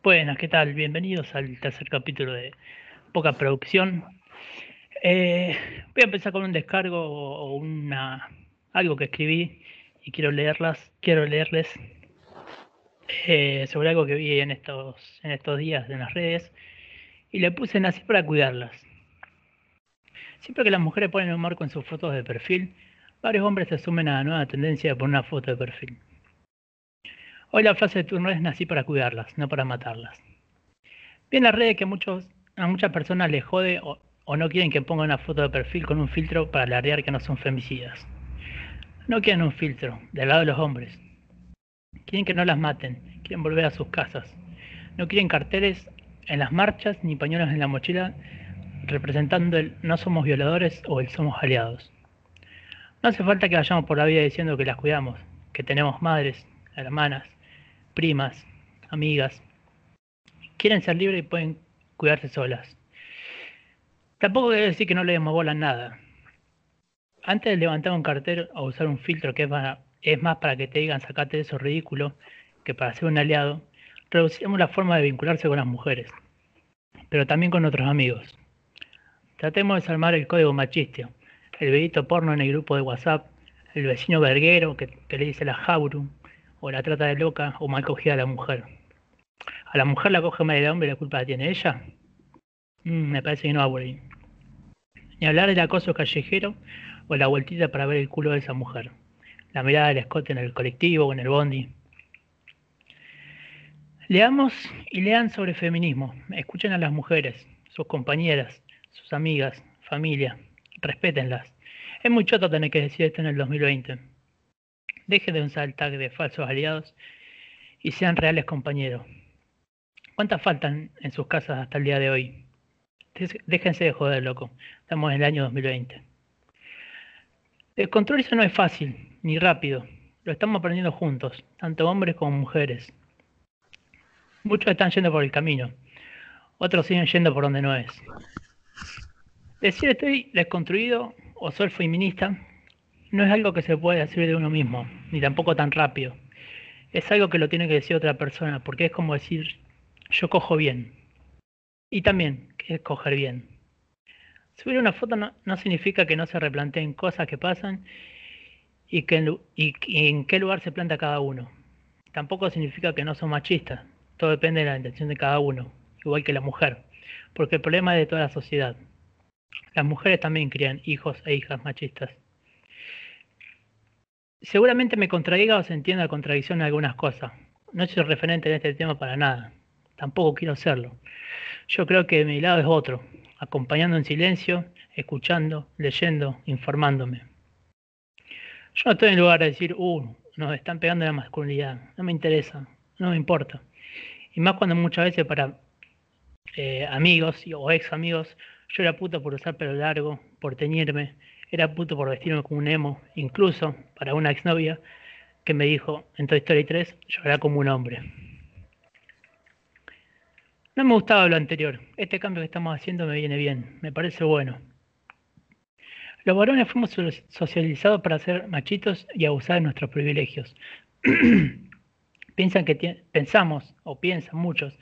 Buenas, ¿qué tal? Bienvenidos al tercer capítulo de Poca Producción. Eh, voy a empezar con un descargo o una algo que escribí y quiero leerlas, quiero leerles eh, sobre algo que vi en estos, en estos días en las redes y le puse así para cuidarlas. Siempre que las mujeres ponen un marco en sus fotos de perfil, varios hombres se sumen a la nueva tendencia de poner una foto de perfil. Hoy la frase de turno es nací para cuidarlas, no para matarlas. Vi en las redes que muchos, a muchas personas les jode o, no quieren que ponga una foto de perfil con un filtro para alardear que no son femicidas. No quieren un filtro, del lado de los hombres. Quieren que no las maten, quieren volver a sus casas. No quieren carteles en las marchas ni pañuelos en la mochila representando el no somos violadores o el somos aliados. No hace falta que vayamos por la vida diciendo que las cuidamos, que tenemos madres, hermanas, primas, amigas. Quieren ser libres y pueden cuidarse solas. Tampoco quiere decir que no le demos bola nada. Antes de levantar un cartel o usar un filtro que es, más para que te digan sacate de eso ridículo que para ser un aliado, reducimos la forma de vincularse con las mujeres, pero también con otros amigos. Tratemos de desarmar el código machista, el vedito porno en el grupo de WhatsApp, el vecino verguero que, que le dice la jauru, o la trata de loca o mal cogida a la mujer. ¿A la mujer la coge mal el hombre y la culpa la tiene ella? Mm, me parece que no va por ahí. Ni hablar del acoso callejero o la vueltita para ver el culo de esa mujer. La mirada del escote en el colectivo o en el bondi. Leamos y lean sobre feminismo. Escuchen a las mujeres, sus compañeras, sus amigas, familia. Respétenlas. Es muy choto tener que decir esto en el 2020. Dejen de usar el tag de falsos aliados y sean reales compañeros. ¿Cuántas faltan en sus casas hasta el día de hoy? Déjense de joder, loco. Estamos en el año 2020. El eso no es fácil ni rápido. Lo estamos aprendiendo juntos, tanto hombres como mujeres. Muchos están yendo por el camino. Otros siguen yendo por donde no es. Decir estoy desconstruido o soy feminista no es algo que se puede decir de uno mismo, ni tampoco tan rápido. Es algo que lo tiene que decir otra persona, porque es como decir, yo cojo bien. Y también, que es coger bien. Subir una foto no, significa que no se replanteen cosas que pasan y, que y, en qué lugar se planta cada uno. Tampoco significa que no son machistas. Todo depende de la intención de cada uno, igual que la mujer. Porque el problema es de toda la sociedad. Las mujeres también crían hijos e hijas machistas. Seguramente me contradiga o se entienda la contradicción en algunas cosas. No soy referente en este tema para nada. Tampoco quiero serlo. Yo creo que mi lado es otro, acompañando en silencio, escuchando, leyendo, informándome. Yo no estoy en lugar de decir, uh, nos están pegando la masculinidad. No me interesa, no me importa. Y más cuando muchas veces para eh, amigos o ex amigos, yo era puta por usar pelo largo, por teñirme, era puto por vestirme como un emo, incluso para una exnovia que me dijo en Toy Story 3, llorará como un hombre. No me gustaba lo anterior. Este cambio que estamos haciendo me viene bien, me parece bueno. Los varones fuimos socializados para ser machitos y abusar de nuestros privilegios. Piensan que pensamos, o piensan muchos,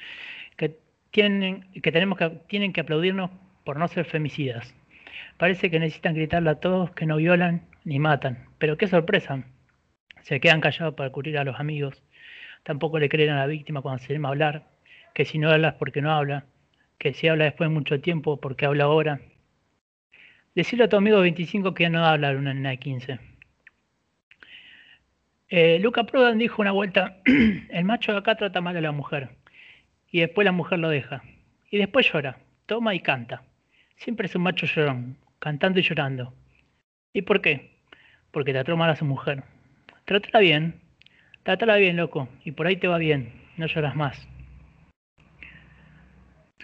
que, tienen, que, tenemos que tienen que aplaudirnos por no ser femicidas. Parece que necesitan gritarle a todos que no violan ni matan. Pero qué sorpresa. Se quedan callados para cubrir a los amigos. Tampoco le creen a la víctima cuando se llama hablar. Que si no hablas porque no habla. Que si habla después de mucho tiempo porque habla ahora. Decirle a tu amigo 25 que no habla una nena de 15. Eh, Luca Prodan dijo una vuelta, el macho de acá trata mal a la mujer. Y después la mujer lo deja. Y después llora, toma y canta. Siempre es un macho llorón cantando y llorando. ¿Y por qué? Porque trató mal a su mujer. Trátala bien, trátala bien, loco, y por ahí te va bien, no lloras más.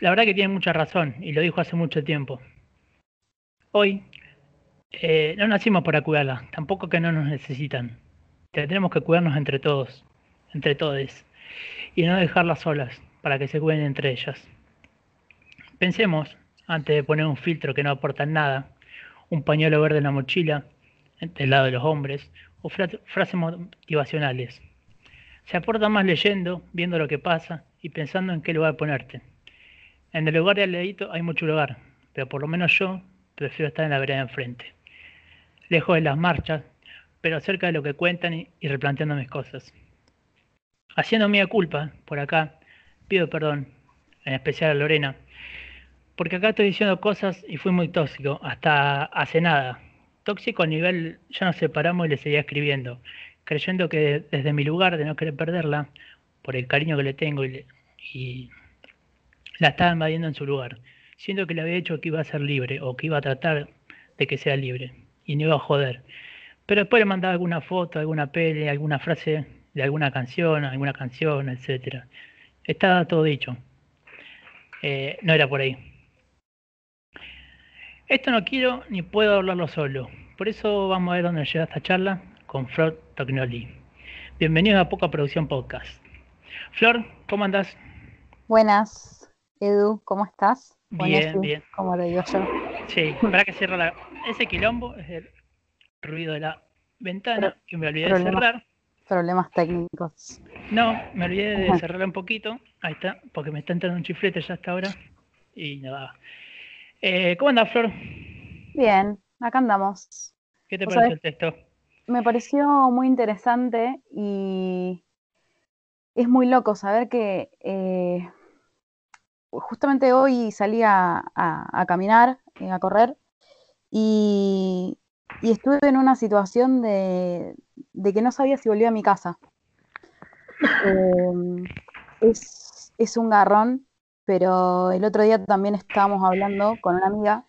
La verdad que tiene mucha razón, y lo dijo hace mucho tiempo. Hoy eh, no nacimos para cuidarla, tampoco que no nos necesitan. Tenemos que cuidarnos entre todos, entre todos, y no dejarlas solas, para que se cuiden entre ellas. Pensemos antes de poner un filtro que no aporta nada, un pañuelo verde en la mochila, del lado de los hombres, o frases motivacionales. Se aporta más leyendo, viendo lo que pasa y pensando en qué lugar ponerte. En el lugar de Aledito hay mucho lugar, pero por lo menos yo prefiero estar en la vereda de enfrente. Lejos de las marchas, pero cerca de lo que cuentan y, y replanteando mis cosas. Haciendo mía culpa por acá, pido perdón, en especial a Lorena, porque acá estoy diciendo cosas y fui muy tóxico, hasta hace nada. Tóxico a nivel, ya nos separamos y le seguía escribiendo, creyendo que desde mi lugar de no querer perderla, por el cariño que le tengo y, y la estaba invadiendo en su lugar. Siento que le había dicho que iba a ser libre o que iba a tratar de que sea libre y no iba a joder. Pero después le mandaba alguna foto, alguna peli, alguna frase de alguna canción, alguna canción, etcétera. Estaba todo dicho. Eh, no era por ahí. Esto no quiero ni puedo hablarlo solo. Por eso vamos a ver dónde llega esta charla con Flor Tognoli. Bienvenidos a Poca Producción Podcast. Flor, ¿cómo andás? Buenas, Edu, ¿cómo estás? Bien, bien. Como lo digo yo. Sí, para que cierre la... ese quilombo es el ruido de la ventana Pro- que me olvidé de cerrar. Problemas técnicos. No, me olvidé de cerrarla un poquito. Ahí está, porque me está entrando un chiflete ya hasta ahora. Y nada. Eh, ¿Cómo andas, Flor? Bien, acá andamos. ¿Qué te pareció el texto? Me pareció muy interesante y es muy loco saber que eh, justamente hoy salí a, a- a caminar, eh, a correr, y, y estuve en una situación de, de que no sabía si volvía a mi casa. Es, es un garrón, pero el otro día también estábamos hablando con una amiga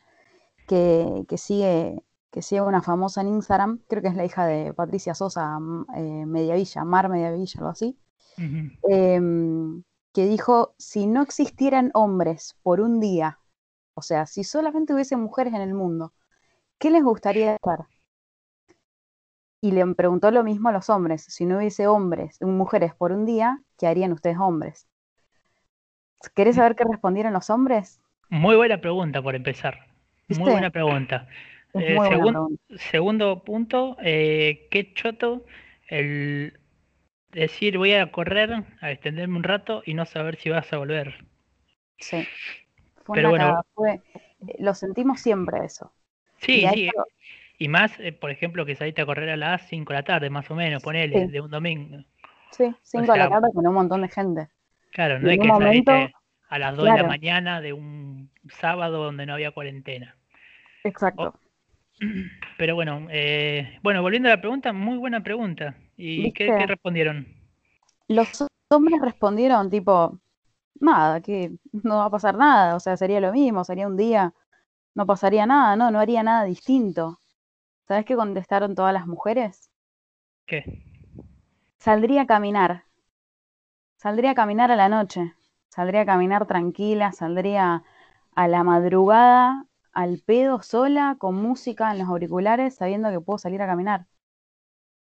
que, que sigue, que sigue una famosa en Instagram, creo que es la hija de Patricia Sosa, eh, Mediavilla, Mar Mediavilla, algo así, em, que dijo, si no existieran hombres por un día, o sea, si solamente hubiese mujeres en el mundo, ¿qué les gustaría estar? Y le preguntó lo mismo a los hombres, si no hubiese hombres, mujeres por un día, ¿qué harían ustedes hombres? ¿Querés saber qué respondieron los hombres? Muy buena pregunta por empezar. Muy buena pregunta. Eh, muy buena segun- pregunta. segundo punto, eh, qué choto el decir voy a correr, a extenderme un rato y no saber si vas a volver. Sí. Fue Pero bueno. fue- eh, lo sentimos siempre eso. Sí, Y sí. esto- Y más, eh, por ejemplo, que saliste a correr a las 5 de la tarde, más o menos, ponele, Sí. de un domingo. sí, 5 de la sea, tarde con un montón de gente. Claro, no es que momento- saliste a las 2 de la mañana de un sábado donde no había cuarentena. Exacto. Pero bueno, eh, bueno, volviendo a la pregunta, muy buena pregunta. ¿Y qué, qué respondieron? Los hombres respondieron tipo, nada, que no va a pasar nada, o sea, sería lo mismo, sería un día, no pasaría nada, no, no haría nada distinto. ¿Sabes qué contestaron todas las mujeres? ¿Qué? Saldría a caminar. Saldría a caminar a la noche. Saldría a caminar tranquila, saldría a la madrugada, al pedo, sola, con música en los auriculares, sabiendo que puedo salir a caminar.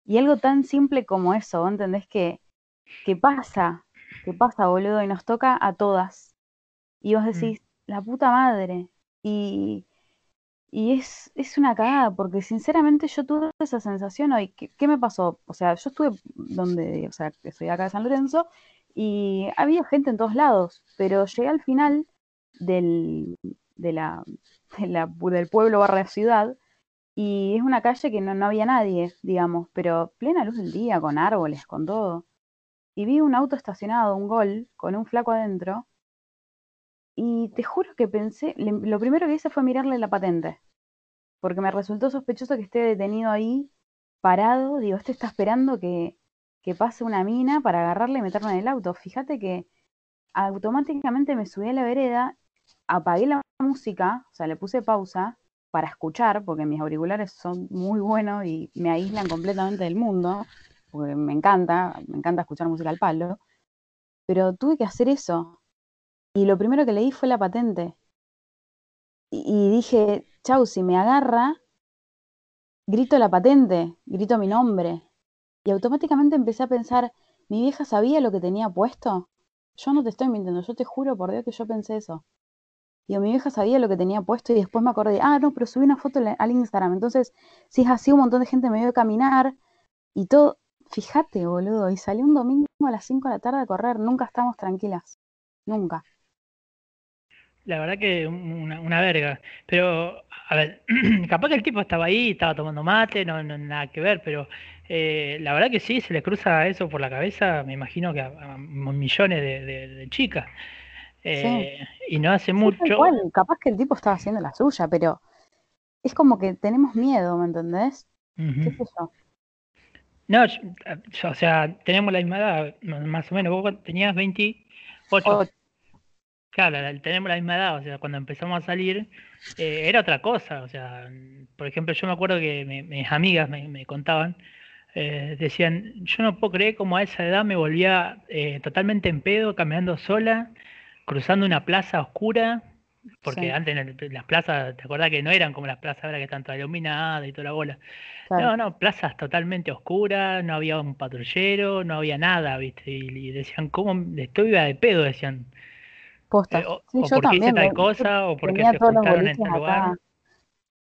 Y algo tan simple como eso, ¿vos entendés que, que pasa? Que pasa, boludo, y nos toca a todas. Y vos decís, la puta madre. Y, y es, es una cagada, porque sinceramente yo tuve esa sensación hoy. ¿Qué, qué me pasó? O sea, yo estuve donde, o sea, que soy acá de San Lorenzo, y había gente en todos lados, pero llegué al final del, de la, de la- del pueblo barra ciudad, y es una calle que no, no había nadie, digamos, pero plena luz del día, con árboles, con todo. Y vi un auto estacionado, un gol, con un flaco adentro, y te juro que pensé, lo primero que hice fue mirarle la patente, porque me resultó sospechoso que esté detenido ahí, parado, digo, este está esperando que, que pase una mina para agarrarle y meterme en el auto. Fíjate que automáticamente me subí a la vereda, apagué la música, o sea, le puse pausa para escuchar, porque mis auriculares son muy buenos y me aíslan completamente del mundo, porque me encanta, me encanta escuchar música al palo, pero tuve que hacer eso. Y lo primero que leí fue la patente. Y, y dije, chau, si me agarra, grito la patente, grito mi nombre. Y automáticamente empecé a pensar, ¿mi vieja sabía lo que tenía puesto? Yo no te estoy mintiendo, yo te juro por Dios que yo pensé eso. Digo, mi vieja sabía lo que tenía puesto y después me acordé, ah, no, pero subí una foto al- Instagram. Entonces, si es así, un montón de gente me vio caminar y todo. Fíjate, boludo, y salí un domingo a las 5 de la tarde a correr, nunca estamos tranquilas, nunca. La verdad que una, una verga. Pero, a ver, capaz que el tipo estaba ahí, estaba tomando mate, no, no nada que ver, pero eh, la verdad que sí, se le cruza eso por la cabeza, me imagino que a, millones de, chicas. Eh, y no hace mucho. capaz que el tipo estaba haciendo la suya, pero es como que tenemos miedo, ¿me entendés? ¿Qué es eso? No, o sea, tenemos la misma edad, más o menos. Vos tenías 28. Claro, tenemos la misma edad, o sea, cuando empezamos a salir eh, era otra cosa, o sea, por ejemplo, yo me acuerdo que mis amigas me, contaban, eh, decían, yo no puedo creer cómo a esa edad me volvía eh, totalmente en pedo, caminando sola, cruzando una plaza oscura, porque antes las plazas, ¿te acordás que no eran como las plazas ahora que están todas iluminadas y toda la bola? No, no, plazas totalmente oscuras, no había un patrullero, no había nada, ¿viste? Y, decían, ¿cómo estoy viva de pedo? Decían. Posta. Eh, o, yo porque también, hice tal cosa, o porque se juntaron en tal lugar.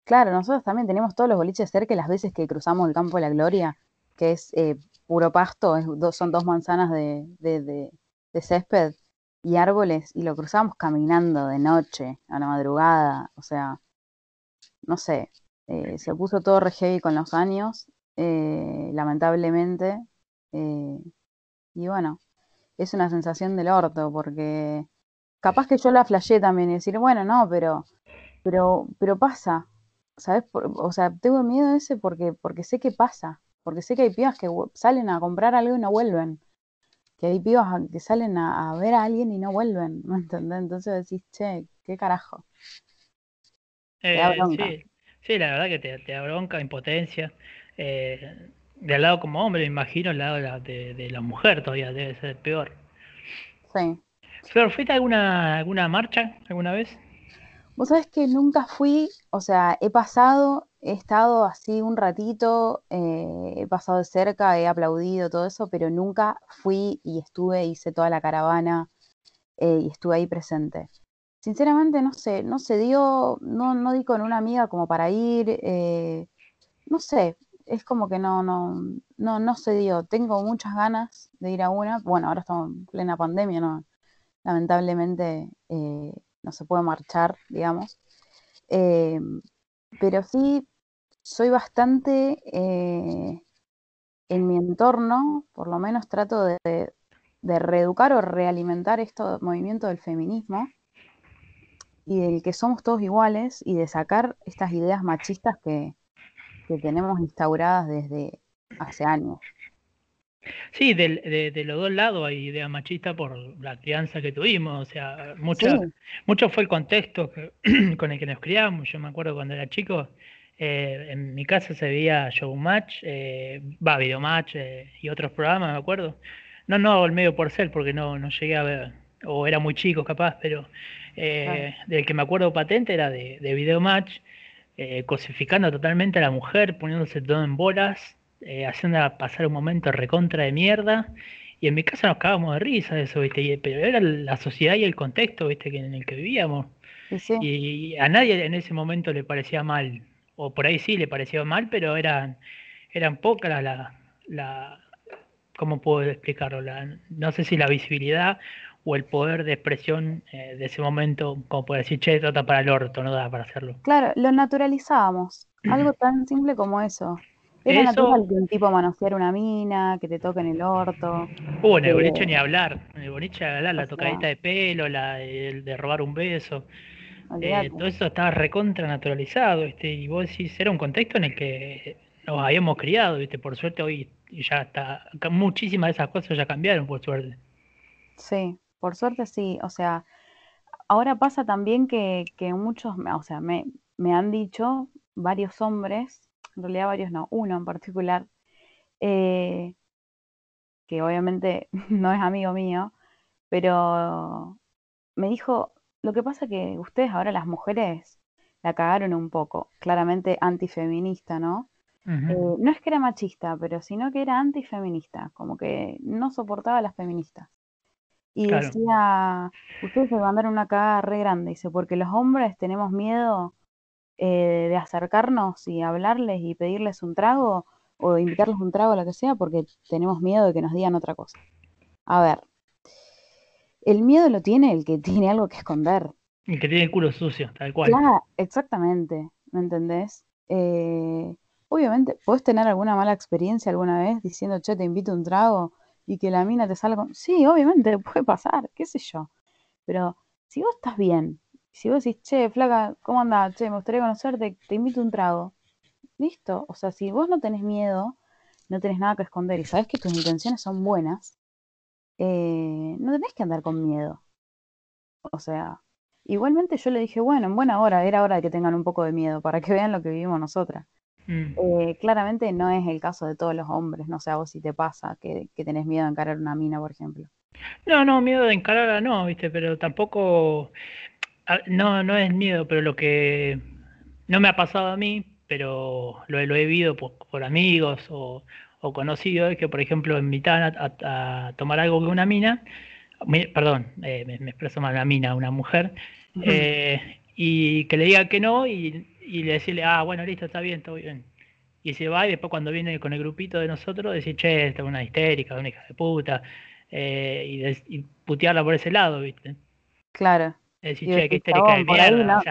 Claro, nosotros también tenemos todos los boliches cerca las veces que cruzamos el campo de la gloria, que es eh, puro pasto, es, son dos manzanas de, de, de césped y árboles y lo cruzamos caminando de noche, a la madrugada, o sea, no sé, eh, se puso todo re heavy con los años, eh, lamentablemente, y bueno, es una sensación del orto, porque capaz que yo la flashé también y decir, bueno, no, pero, pero, pero pasa, ¿sabes? o sea, tengo miedo ese porque, porque sé que pasa, porque sé que hay pibas que salen a comprar algo y no vuelven que hay pibas que salen a, ver a alguien y no vuelven, ¿me entendés? Entonces decís, che, ¿qué carajo? Eh, sí, sí, la verdad que te, te da bronca, impotencia. Eh, del lado como hombre, me imagino, el lado de la, de, mujer todavía debe ser peor. Sí. Flor, ¿fuiste a alguna, alguna marcha alguna vez? Vos sabés que nunca fui, o sea, he pasado, he estado así un ratito, eh, he pasado de cerca, he aplaudido todo eso, pero nunca fui y estuve, hice toda la caravana eh, y estuve ahí presente. Sinceramente, no sé, no se dio, no, no di con una amiga como para ir, eh, no sé, es como que no, no, no, no se dio. Tengo muchas ganas de ir a una, bueno, ahora estamos en plena pandemia. Lamentablemente no se puede marchar, digamos. Pero sí, soy bastante, eh, en mi entorno, por lo menos trato de, reeducar o realimentar este movimiento del feminismo y del que somos todos iguales y de sacar estas ideas machistas que tenemos instauradas desde hace años. Sí, de, de, los dos lados hay idea machista por la crianza que tuvimos, o sea, mucho, mucho fue el contexto con el que nos criamos. Yo me acuerdo cuando era chico, eh, en mi casa se veía Showmatch, eh, va, Videomatch eh, y otros programas, me acuerdo. No, no el medio por ser, porque no, no llegué a ver, o era muy chico capaz, pero eh, del que me acuerdo patente era de, de Videomatch, eh, cosificando totalmente a la mujer, poniéndose todo en bolas eh, haciendo pasar un momento recontra de mierda. Y en mi casa nos cagábamos de risa de eso, ¿viste? pero era la sociedad y el contexto, ¿viste? en el que vivíamos. Y a nadie en ese momento le parecía mal. O por ahí sí le parecía mal, pero eran, eran pocas la, la, ¿cómo puedo explicarlo? La, no sé si la visibilidad o el poder de expresión eh, de ese momento, como puede decir, che, trata para el orto, no da para hacerlo. Claro, lo naturalizábamos. Algo tan simple como eso. Era natural que un tipo manoseara una mina, que te toque en el orto. Uh, en el boliche ni hablar. En el boliche hablar, la tocadita de pelo, la el de robar un beso. Eh, todo eso estaba recontra naturalizado, ¿viste? Y vos decís, era un contexto en el que nos habíamos criado, ¿viste? Por suerte hoy ya está, muchísimas de esas cosas ya cambiaron, por suerte. Sí, por suerte sí. O sea, ahora pasa también que, que muchos, o sea, me, me han dicho varios hombres en realidad varios no, uno en particular, eh, que obviamente no es amigo mío, pero me dijo, lo que pasa que ustedes ahora las mujeres la cagaron un poco, claramente antifeminista, ¿no? Eh, no es que era machista, pero sino que era antifeminista, como que no soportaba a las feministas. Y decía, ustedes se mandaron una cagada re grande, dice, porque los hombres tenemos miedo eh, de acercarnos y hablarles y pedirles un trago o invitarles un trago, lo que sea, porque tenemos miedo de que nos digan otra cosa. A ver, el miedo lo tiene el que tiene algo que esconder. El que tiene el culo sucio, tal cual. Claro, exactamente, ¿me entendés? Eh, obviamente, ¿puedes tener alguna mala experiencia alguna vez diciendo, che, te invito a un trago y que la mina te salga con... Sí, obviamente, puede pasar, qué sé yo. Pero si vos estás bien, si vos decís, che, flaca, ¿cómo andás? Che, me gustaría conocerte, te invito a un trago. Listo, o sea, si vos no tenés miedo, no tenés nada que esconder y sabes que tus intenciones son buenas, eh, no tenés que andar con miedo. O sea, igualmente yo le dije, bueno, en buena hora, era hora de que tengan un poco de miedo para que vean lo que vivimos nosotras. Mm. Eh, claramente no es el caso de todos los hombres, no sé a vos si te pasa que, que tenés miedo de encarar una mina, por ejemplo. No, no, miedo de encararla no, viste, pero tampoco, no, no es miedo, pero lo que no me ha pasado a mí, pero lo, lo he vivido por, amigos o, conocidos, es que por ejemplo invitan a, a, tomar algo con una mina, perdón, eh, me, expreso mal, una mina, una mujer, eh, y que le diga que no y, y le decirle, ah, bueno, listo, está bien, está bien. Y se va y después cuando viene con el grupito de nosotros, decir, che, esta es una histérica, una hija de puta, eh, y, putearla por ese lado, ¿viste? Claro. Decir, che, qué histérica de mierda.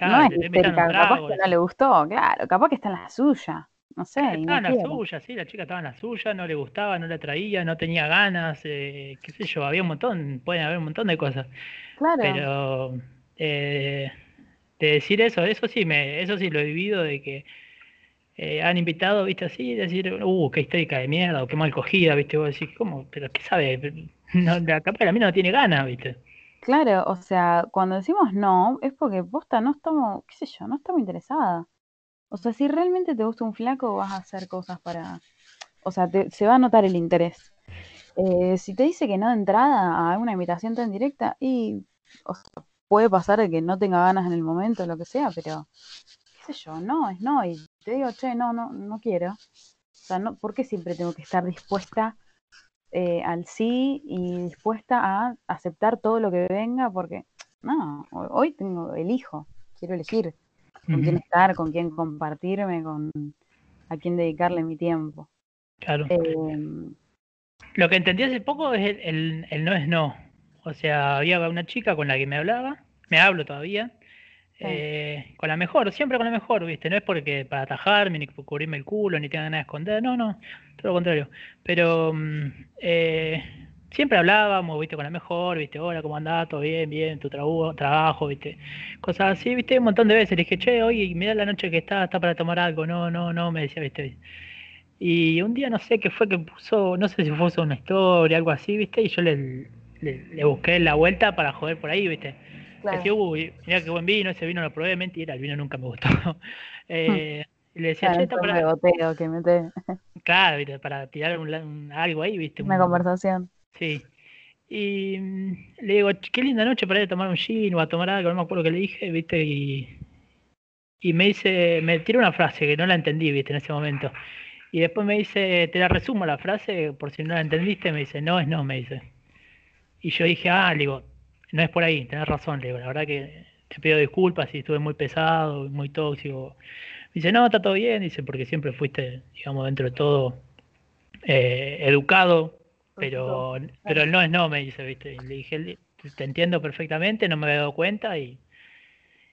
No, no es histérica, capaz que no le gustó, claro, capaz que está en la suya. No sé. Estaba en la suya, sí, la chica estaba en la suya, no le gustaba, no la traía, no tenía ganas, eh, qué sé yo, había un montón, pueden haber un montón de cosas. Claro. Pero eh, de decir eso, eso sí, me, eso sí lo he vivido de que eh, han invitado, viste, así, decir, uh, qué histérica de mierda, o qué mal cogida, viste, vos decís, ¿cómo? Pero qué sabe, no, la capa de la mina no tiene ganas, viste. Claro, o sea, cuando decimos no, es porque posta no estamos, qué sé yo, no estamos interesada. O sea, si realmente te gusta un flaco, vas a hacer cosas para, o sea, se va a notar el interés. Eh, si te dice que no de entrada a una invitación tan directa, y puede pasar que no tenga ganas en el momento, lo que sea, pero qué sé yo, no, es no, y te digo, che, no, no, no quiero. O sea, no, ¿por qué siempre tengo que estar dispuesta eh, al sí y dispuesta a aceptar todo lo que venga? Porque, no, hoy tengo, elijo, quiero elegir con quién estar, con quién compartirme, con a quién dedicarle mi tiempo. Claro. Em, lo que entendí hace poco es el, el no es no. O sea, había una chica con la que me hablaba, me hablo todavía, eh, con la mejor, siempre con la mejor, ¿viste? No es porque para atajarme, ni cubrirme el culo, ni tenga nada de esconder, no, no, todo lo contrario. Pero mm, eh, siempre hablábamos, ¿viste? Con la mejor, ¿viste? Hola, ¿cómo andás? ¿Todo bien? Bien, tu trabajo, trabajo, ¿viste? Cosas así, ¿viste? Un montón de veces le dije, che, oye, mira la noche que está, está para tomar algo, no, no, no, me decía, ¿viste? Y un día no sé qué fue que puso, no sé si puso una historia, algo así, ¿viste? Y yo le, le, le busqué la vuelta para joder por ahí, ¿viste? Decía, uy, mira qué buen vino, ese vino lo probé, mentira, el vino nunca me gustó. eh, y le decía, che, para... que. Claro, ¿viste? para tirar un, algo ahí, ¿viste? Una conversación. Sí. Y mm, le digo, qué linda noche para ir tomar un gin o a tomar algo, no me acuerdo qué le dije, ¿viste? Y, y me dice, me tiró una frase que no la entendí, ¿viste? En ese momento. Y después me dice, te la resumo la frase, por si no la entendiste, me dice, no es no, me dice. Y yo dije, ah, le digo, no es por ahí, tenés razón, le la verdad que te pido disculpas si estuve muy pesado, muy tóxico. dice, no, está todo bien, dice, porque siempre fuiste, digamos, dentro de todo eh, educado, pero, pero el no es no, me dice, viste. le dije, te entiendo perfectamente, no me había dado cuenta y,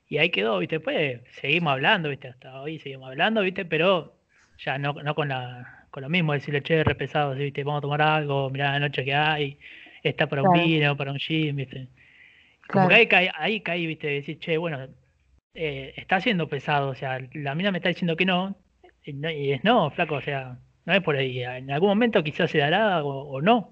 y ahí quedó, viste. Después seguimos hablando, viste, hasta hoy seguimos hablando, viste, pero ya no, no con la con lo mismo, decirle, che, re pesado, viste, vamos a tomar algo, mirá la noche que hay, está para un vino, para un gym, viste. Como que ahí cae, ahí cae, viste, decir, che, bueno, eh, está siendo pesado, o sea, la mina me está diciendo que no, y, es no, flaco, o sea, no es por ahí. En algún momento quizás se dará o, no,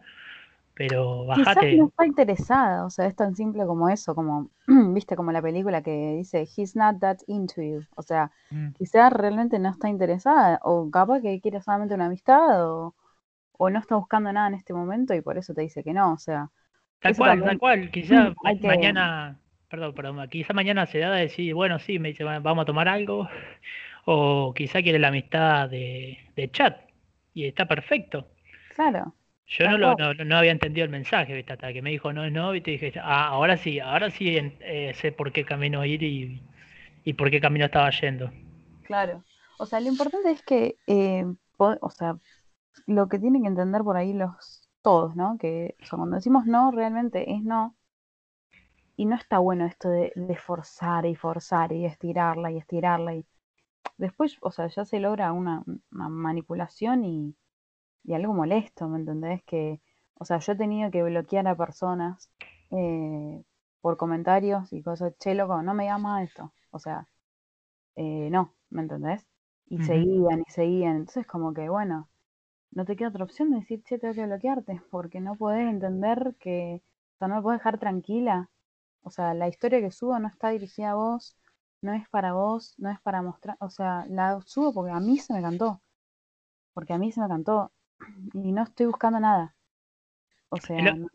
pero bajate. Quizás no está interesada, o sea, es tan simple como eso, como, viste, como la película que dice, he's not that into you, o sea, mm. quizás realmente no está interesada, o capaz que quiere solamente una amistad, o, o no está buscando nada en este momento y por eso te dice que no, o sea Tal cual, tal cual. Quizá mañana, perdón, perdón, quizá mañana se da de decir, bueno, sí, me dice, vamos a tomar algo. O quizá quiere la amistad de, chat. Y está perfecto. Claro. Yo no, lo, no, había entendido el mensaje, ¿viste? hasta que me dijo no es no, y te dije, ah, ahora sí, ahora sí eh, sé por qué camino ir y, y por qué camino estaba yendo. Claro. O sea, lo importante es que, eh, o sea, lo que tienen que entender por ahí los todos, ¿no? Que o sea, cuando decimos no, realmente es no. Y no está bueno esto de, de forzar y forzar y estirarla y estirarla. Y después, o sea, ya se logra una, una manipulación y, y algo molesto, ¿me entendés? Que, o sea, yo he tenido que bloquear a personas eh, por comentarios y cosas, che, loco, no me llama esto. O sea, eh, no, ¿me entendés? Y seguían y seguían. Entonces, como que, bueno, no te queda otra opción de decir, che, tengo que bloquearte, porque no podés entender que, o sea, no me podés dejar tranquila. O sea, la historia que subo no está dirigida a vos, no es para vos, no es para mostrar, o sea, la subo porque a mí se me cantó, porque a mí se me cantó y no estoy buscando nada. O sea, lo- no-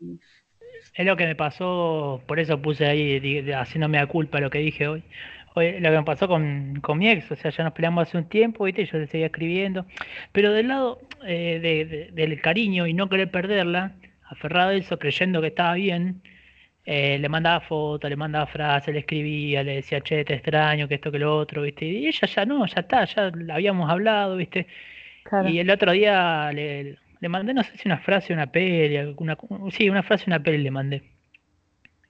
Es lo que me pasó, por eso puse ahí haciéndome a culpa lo que dije hoy. Hoy lo que me pasó con, con mi ex, o sea, ya nos peleamos hace un tiempo, ¿viste? Yo le seguía escribiendo, pero del lado eh, de- de- del cariño y no querer perderla, aferrado a eso, creyendo que estaba bien, eh, le mandaba fotos, le mandaba frases, le escribía, le decía, che, te extraño, que esto, que lo otro, ¿viste? Y ella ya no, ya está, ya habíamos hablado, ¿viste? claro, Y el otro día le, le mandé, no sé si una frase, una peli, alguna, sí, una frase, una peli le mandé.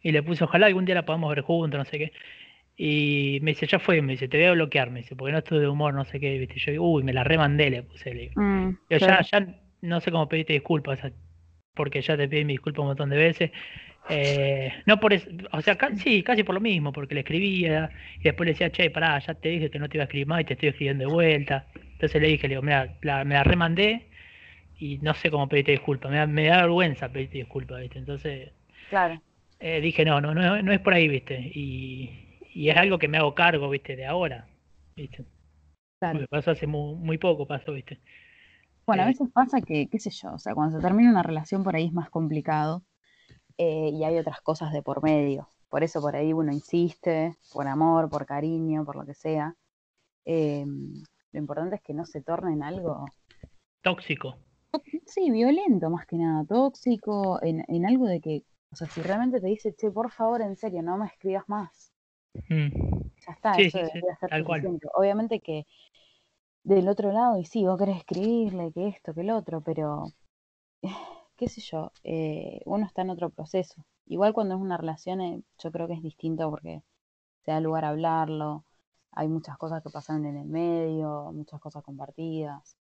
Y le puse, ojalá algún día la podamos ver juntos, no sé qué. Y me dice, ya fue, me dice, te voy a bloquear, me dice, porque no estoy de humor, no sé qué, viste. Yo digo, uy, me la remandé, le puse, le digo. Mm, Yo ya, claro, ya no sé cómo pedirte disculpas, porque ya te pedí mi disculpa un montón de veces. Eh, no por eso, o sea, ca- sí, casi por lo mismo, porque le escribía y después le decía, che, pará, ya te dije que no te iba a escribir más y te estoy escribiendo de vuelta. Entonces le dije, le digo, mira, la- me la remandé y no sé cómo pedirte disculpas, me da, me da vergüenza pedirte disculpas, ¿viste? Entonces claro, eh, dije, no, no, no, no es por ahí, ¿viste? Y, y es algo que me hago cargo, ¿viste? De ahora, ¿viste? claro. Porque pasó hace muy, muy poco, pasó, ¿viste? Bueno, a Eh, veces pasa que, qué sé yo, o sea, cuando se termina una relación por ahí es más complicado eh, y hay otras cosas de por medio. Por eso por ahí uno insiste, por amor, por cariño, por lo que sea. Eh, lo importante es que no se torne en algo, tóxico. sí, violento más que nada, tóxico, en, en algo de que, o sea, si realmente te dice, che, por favor, en serio, no me escribas más. Mm. Ya está, Sí, eso sí, sí, debería ser tal cual. suficiente. Obviamente que del otro lado, y sí, vos querés escribirle, que esto, que el otro, pero qué sé yo, eh, uno está en otro proceso. Igual cuando es una relación, eh, yo creo que es distinto porque se da lugar a hablarlo, hay muchas cosas que pasan en el medio, muchas cosas compartidas.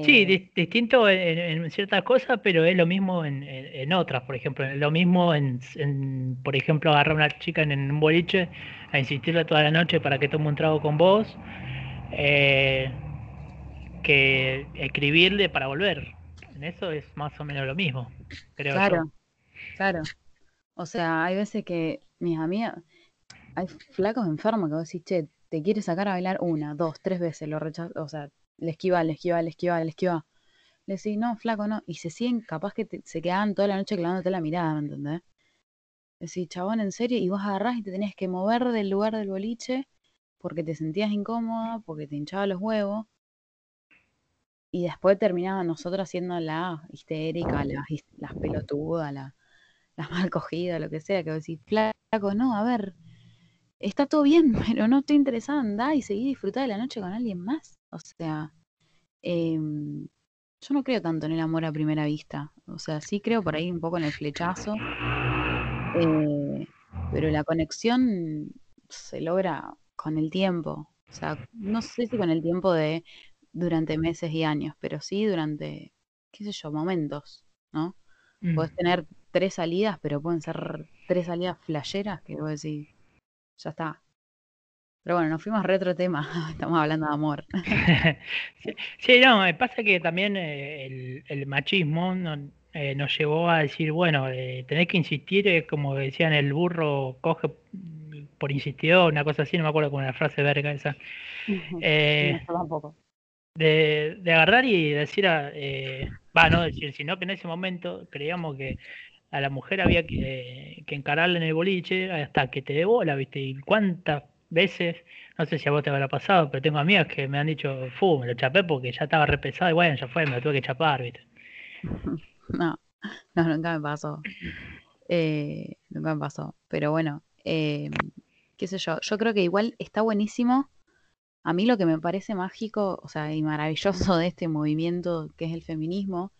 Sí, Eh, di- distinto en, en ciertas cosas, pero es lo mismo en, en- en otras, por ejemplo. Lo mismo en, en, por ejemplo, agarrar a una chica en, un boliche a insistirle toda la noche para que tome un trago con vos, eh, que escribirle para volver. En eso es más o menos lo mismo, creo yo. claro, claro. O sea, hay veces que mis amigas, hay flacos enfermos que vos decís, che, te quiere sacar a bailar una, dos, tres veces, lo rechazas, o sea, le esquiva, le esquiva, le esquiva, le esquiva. Le decís, no, flaco, no. Y se siguen, capaz que te- se quedaban toda la noche clavándote la mirada, ¿me entendés? Decís, chabón, en serio, y vos agarrás y te tenías que mover del lugar del boliche porque te sentías incómoda, porque te hinchaba los huevos. Y después terminaba nosotros siendo la histérica, la, his- las pelotudas, la, la mal cogida, lo que sea, que decís, flaco, no, a ver, está todo bien, pero no estoy interesada, andá y seguí disfrutar de la noche con alguien más. O sea, em, yo no creo tanto en el amor a primera vista. O sea, sí creo por ahí un poco en el flechazo, eh, pero la conexión se logra con el tiempo. O sea, no sé si con el tiempo de durante meses y años, pero sí durante, qué sé yo, momentos, ¿no? Mm. Podés tener tres salidas, pero pueden ser tres salidas flasheras que vos decís, ya está. Pero bueno, nos fuimos a retro tema, estamos hablando de amor. Sí, no, me pasa que también eh, el, el machismo no- eh, nos llevó a decir, bueno, eh, tenés que insistir, eh, como decían, el burro coge por insistidor, una cosa así, no me acuerdo con la frase verga esa, eh, tampoco. De, de agarrar y decir, eh, va, no decir, sino que en ese momento creíamos que a la mujer había que, que encararla en el boliche hasta que te dé bola, ¿viste? Y cuántas veces, no sé si a vos te habrá pasado, pero tengo amigas que me han dicho, fu, me lo chapé porque ya estaba re pesado y bueno, ya fue, me lo tuve que chapar, ¿viste? No, no, nunca me pasó. Eh, nunca me pasó. Pero bueno, eh, qué sé yo. Yo creo que igual está buenísimo. A mí lo que me parece mágico, o sea, y maravilloso de este movimiento que es el feminismo,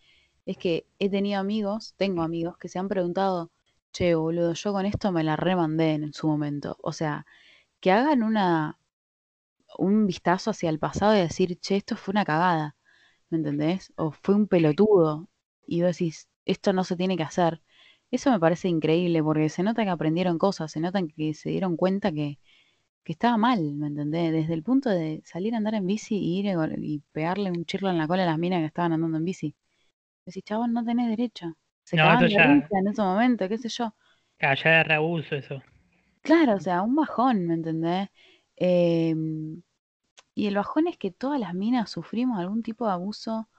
es que he tenido amigos, tengo amigos que se han preguntado, che, boludo, yo con esto me la remandé en su momento. O sea, que hagan una un vistazo hacia el pasado y decir, che, esto fue una cagada, ¿me entendés? O fue un pelotudo. Y vos decís, esto no se tiene que hacer. Eso me parece increíble porque se nota que aprendieron cosas, se nota que se dieron cuenta que, que estaba mal, ¿me entendés? Desde el punto de salir a andar en bici y ir y pegarle un chirlo en la cola a las minas que estaban andando en bici. Decís, chabón, no tenés derecho. Se No, cagaban de ya, en ese momento, qué sé yo. ya ya es reabuso eso. Claro, o sea, un bajón, ¿me entendés? Em, y el bajón es que todas las minas sufrimos algún tipo de abuso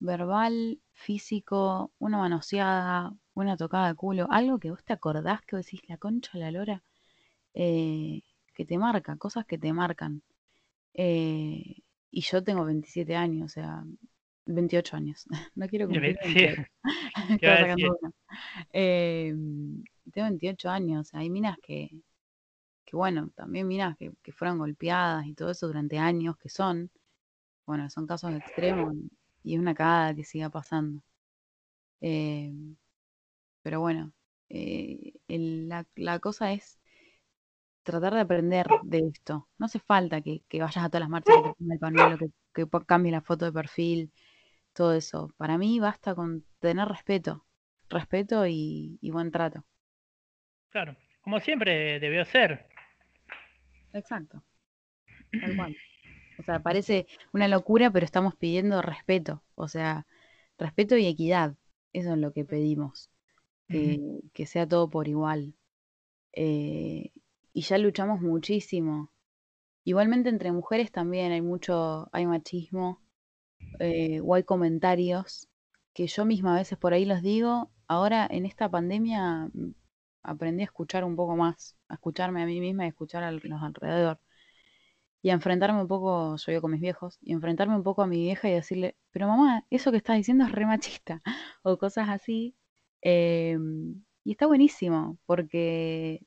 verbal, físico, una manoseada, una tocada de culo, algo que vos te acordás que vos decís la concha de la lora, eh, que te marca, cosas que te marcan. Eh, y yo tengo 27 años, o sea, 28 años. No quiero cumplir Sí, 28. te iba Estaba a sacando decir. una. Em, tengo 28 años, o sea, hay minas que, que bueno, también minas que, que fueron golpeadas y todo eso durante años, que son, bueno, son casos extremos y es una cagada que siga pasando. Em, pero bueno, eh, el- la, la cosa es tratar de aprender de esto. No hace falta que, que vayas a todas las marchas, que te ponga el pañuelo, que, que po- cambies la foto de perfil, todo eso. Para mí basta con tener respeto, respeto y, y buen trato. Claro, como siempre debió ser. Exacto, tal cual. O sea, parece una locura, pero estamos pidiendo respeto. O sea, respeto y equidad. Eso es lo que pedimos. Que, que sea todo por igual. Eh, y ya luchamos muchísimo. Igualmente entre mujeres también hay mucho, hay machismo eh, o hay comentarios que yo misma a veces por ahí los digo. Ahora en esta pandemia mm, aprendí a escuchar un poco más, a escucharme a mí misma y a escuchar a los alrededor. Y a enfrentarme un poco, yo con mis viejos, y enfrentarme un poco a mi vieja y decirle, pero mamá, eso que estás diciendo es re machista, o cosas así. Em, y está buenísimo, porque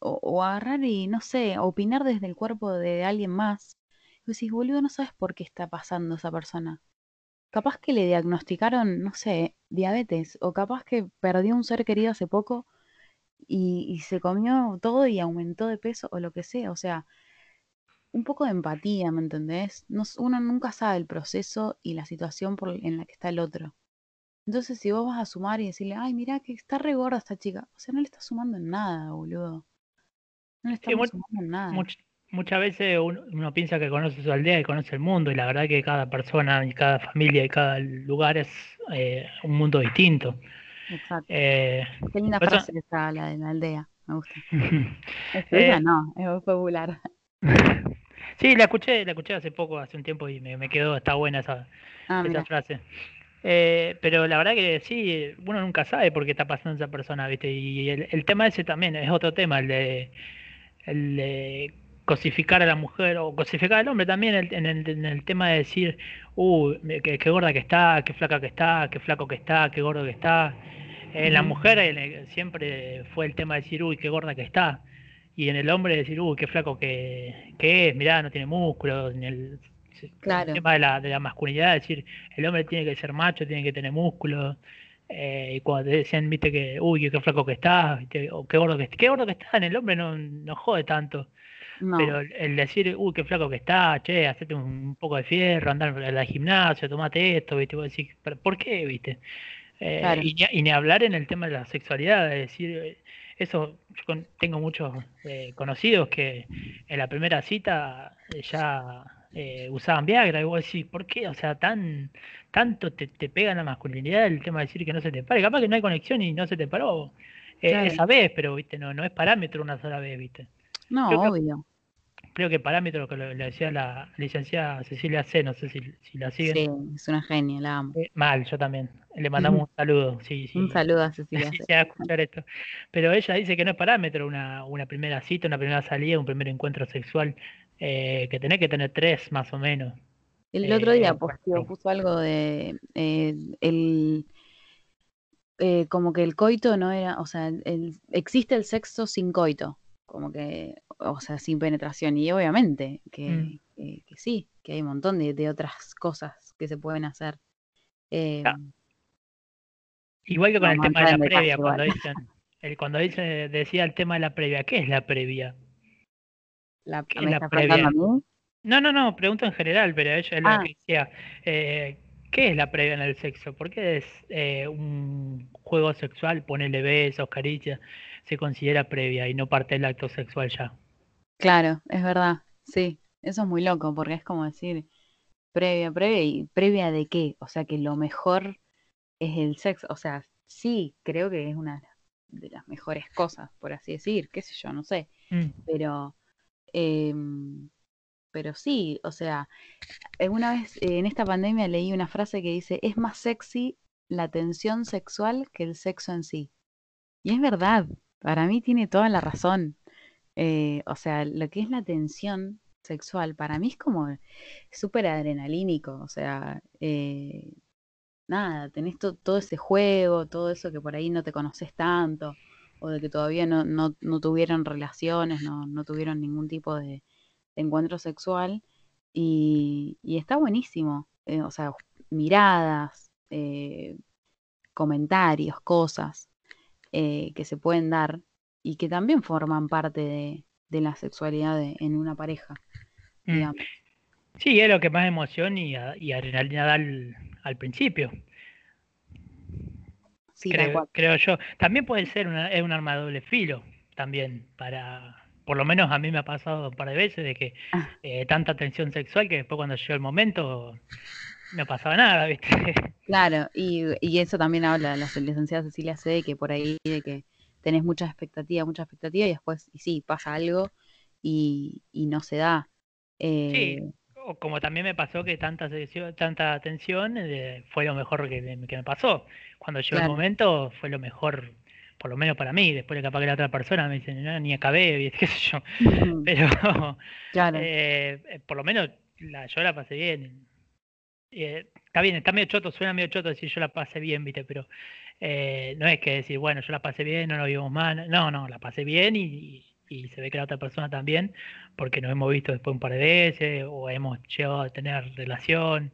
o, agarrar y, no sé, opinar desde el cuerpo de alguien más. Y decís, boludo, no sabes por qué está pasando esa persona. Capaz que le diagnosticaron, no sé, diabetes, o capaz que perdió un ser querido hace poco y, se comió todo y aumentó de peso, o lo que sea. O sea, un poco de empatía, ¿me entendés? Uno nunca sabe el proceso y la situación por, en la que está el otro. Entonces, si vos vas a sumar y decirle, ay, mirá que está re gorda esta chica, o sea, no le estás sumando en nada, boludo. No le Sí, estamos nada. much- muchas veces uno, uno piensa que conoce su aldea y conoce el mundo, y la verdad que cada persona y cada familia y cada lugar es eh, un mundo distinto. Exacto. Eh, Qué linda frase esa, la de la aldea. Me gusta. Es Eh, no, es popular. Sí, la escuché, la escuché hace poco, hace un tiempo, y me, me quedó, está buena esa, Ah, esa frase. Eh, pero la verdad que sí, uno nunca sabe por qué está pasando esa persona, ¿viste? Y el, el tema ese también es otro tema, el de, el de cosificar a la mujer o cosificar al hombre también el- en el, en el tema de decir, uh, qué, qué gorda que está, qué flaca que está, qué flaco que está, qué gordo que está. En la mujer siempre fue el tema de decir, uy, qué gorda que está. Y en el hombre decir, uy, qué flaco que, que es, mirá, no tiene músculos. En el, el Claro. tema de la, de la masculinidad, decir, el hombre tiene que ser macho, tiene que tener músculos. Eh, y cuando te decían, viste, que, uy, qué flaco que estás, ¿viste? o qué gordo que, qué gordo que estás, en el hombre no, no jode tanto. No, Pero el, decir, uy, qué flaco que está, che, hacete un, un poco de fierro, andar al gimnasio, tomate esto, ¿viste? Vos decís, ¿pero ¿por qué, viste? Eh, Claro. y, ni, y ni hablar en el tema de la sexualidad, es decir, eh, eso, yo con- tengo muchos eh, conocidos que en la primera cita eh, ya eh, usaban Viagra, y vos decís, ¿por qué? O sea, tan tanto te, te pega en la masculinidad el tema de decir que no se te pare, capaz que no hay conexión y no se te paró eh, Claro. esa vez, pero, viste, no, no es parámetro una sola vez, viste. no, creo- obvio. Creo que parámetro que lo- le decía la licenciada Cecilia C, no sé si, si la siguen. Sí, es una genia, la amo. Eh, mal, yo también. Le mandamos un saludo, sí, sí. Un saludo a Cecilia. Sí, C. a escuchar esto. Pero ella dice que no es parámetro una, una primera cita, una primera salida, un primer encuentro sexual, eh, que tenés que tener tres más o menos. El otro día Eh, bueno. puso algo de eh, el eh, como que el coito no era, o sea, el, existe el sexo sin coito, como que, o sea, sin penetración. Y obviamente que, Mm. que- que sí, que hay un montón de, de otras cosas que se pueden hacer. Eh, Ah. Igual que con el tema de la previa, cuando dicen, el, cuando dice, decía el tema de la previa, ¿qué es la previa? La, ¿Qué ¿Me es la a previa? mí? No, no, no, pregunto en general, pero ella es lo Ah. que decía, eh, ¿qué es la previa en el sexo? ¿Por qué es eh, un juego sexual, ponerle besos, caricias, se considera previa y no parte del acto sexual ya? Claro, es verdad. Sí, eso es muy loco porque es como decir previa, previa y previa de qué. O sea que lo mejor es el sexo. O sea, sí, creo que es una de las mejores cosas, por así decir, qué sé yo, no sé. Mm, Pero, em, pero sí, o sea, alguna vez eh, en esta pandemia leí una frase que dice, es más sexy la tensión sexual que el sexo en sí. Y es verdad, para mí tiene toda la razón. Eh, o sea, lo que es la tensión sexual, para mí es como súper adrenalínico. O sea, eh, nada, tenés to- todo ese juego, todo eso que por ahí no te conoces tanto, o de que todavía no, no, no tuvieron relaciones, no, no tuvieron ningún tipo de, de encuentro sexual. Y, y está buenísimo. eh, o sea, miradas, eh, comentarios, cosas eh, que se pueden dar y que también forman parte de, de la sexualidad de- en una pareja, mm. digamos. Sí, es lo que más emoción y, a- y adrenalina da al, al principio, Sí, creo, creo yo. También puede ser una, es un arma de doble filo, también, para, por lo menos a mí me ha pasado un par de veces de que Ah, eh, tanta tensión sexual que después cuando llegó el momento no pasaba nada, ¿viste? claro, y, y eso también habla la licenciada Cecilia C, que por ahí de que tenés mucha expectativa, mucha expectativa y después, y sí, pasa algo y, y no se da. Sí, Eh, o como también me pasó que tanta, tensión- tanta tensión eh, fue lo mejor que, me- que me pasó. Cuando llegó el momento fue lo mejor, por lo menos para mí. Después capaz que la otra persona me dice, no, ni acabé, qué sé yo. Pero claro, eh, eh, por lo menos la, yo la pasé bien. Eh, está bien, está medio choto, suena medio choto decir yo la pasé bien, ¿viste? Pero eh, no es que decir, bueno, yo la pasé bien, no nos vimos mal. No, no, la pasé bien y, y se ve que la otra persona también, porque nos hemos visto después un par de veces o hemos llegado a tener relación,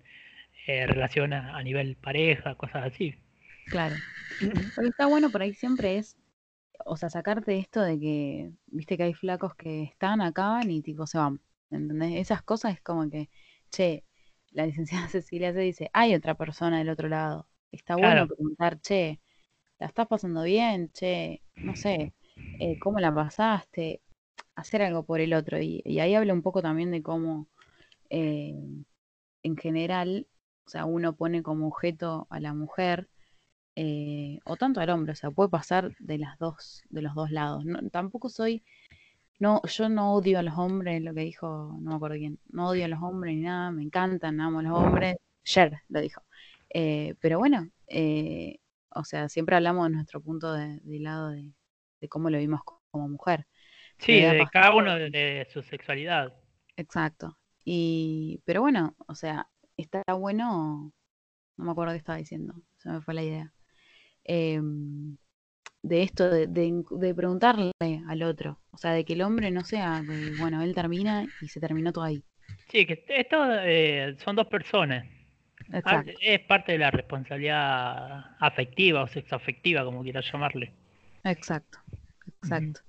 eh, relación a, a nivel pareja, cosas así. claro. Lo que está bueno por ahí siempre es, o sea, sacarte esto de que, viste que hay flacos que están, acaban y tipo se van. ¿Entendés? Esas cosas es como que, che, la licenciada Cecilia se dice, hay otra persona del otro lado. Está bueno preguntar, che, ¿la estás pasando bien? Che, no sé, eh, ¿cómo la pasaste? Hacer algo por el otro. Y, ahí habla un poco también de cómo, eh, en general, o sea, uno pone como objeto a la mujer eh, o tanto al hombre, o sea, puede pasar de las dos, de los dos lados. Tampoco soy, no, yo no odio a los hombres, lo que dijo, no me acuerdo quién, no odio a los hombres ni nada, me encantan, amo a los hombres, Cher lo dijo. Pero bueno, o sea, siempre hablamos de nuestro punto de, de lado de, de cómo lo vimos co- como mujer. Sí, de cada uno de, de su sexualidad. exacto. Y, pero bueno, o sea, está bueno, no me acuerdo qué estaba diciendo, se me fue la idea. Em, de esto de, de- de preguntarle al otro, o sea, de que el hombre no sea, de, bueno, él termina y se terminó todo ahí. Sí, que esto eh, son dos personas. Ah, Exacto, Es parte de la responsabilidad afectiva o sexoafectiva, como quieras llamarle. Exacto, exacto.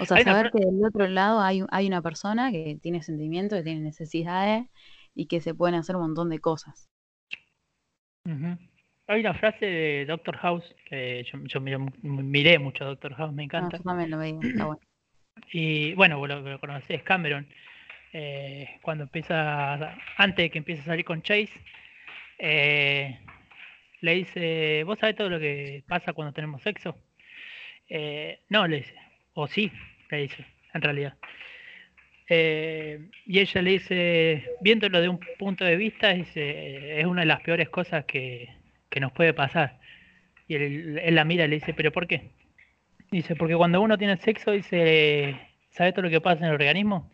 O sea, saber que del otro lado hay, hay una persona que tiene sentimientos, que tiene necesidades y que se pueden hacer un montón de cosas. Hay una frase de Doctor House, que yo, yo miro mu- miré mucho Doctor House, me No, encanta. yo también lo veía, está bueno. Y bueno, vos lo, lo conocés, Cameron, eh, cuando empieza, antes de que empiece a salir con Chase, eh, le dice, ¿vos sabés todo lo que pasa cuando tenemos sexo? Eh, no, le dice, o sí, le dice, en realidad. Eh, y ella le dice, viéndolo de un punto de vista, dice, es una de las peores cosas que, que nos puede pasar. Y él, la mira y le dice, ¿pero por qué? Dice, porque cuando uno tiene sexo, dice, ¿sabe todo lo que pasa en el organismo?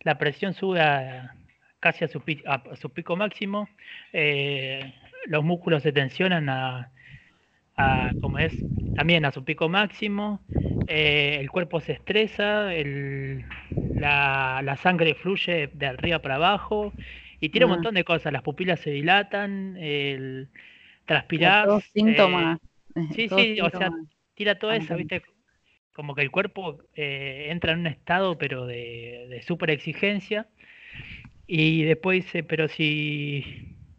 La presión sube a- casi a su, a su pico máximo, eh, los músculos se tensionan a, a, como es, también a su pico máximo, eh, el cuerpo se estresa, el- la, la sangre fluye de arriba para abajo y tiene un montón de cosas, las pupilas se dilatan, el, transpirás, todos eh, síntomas Sí, sí, o sea, tira toda esa, ¿viste? Como que el cuerpo eh, entra en un estado, pero de, de super exigencia. Y después dice, pero si,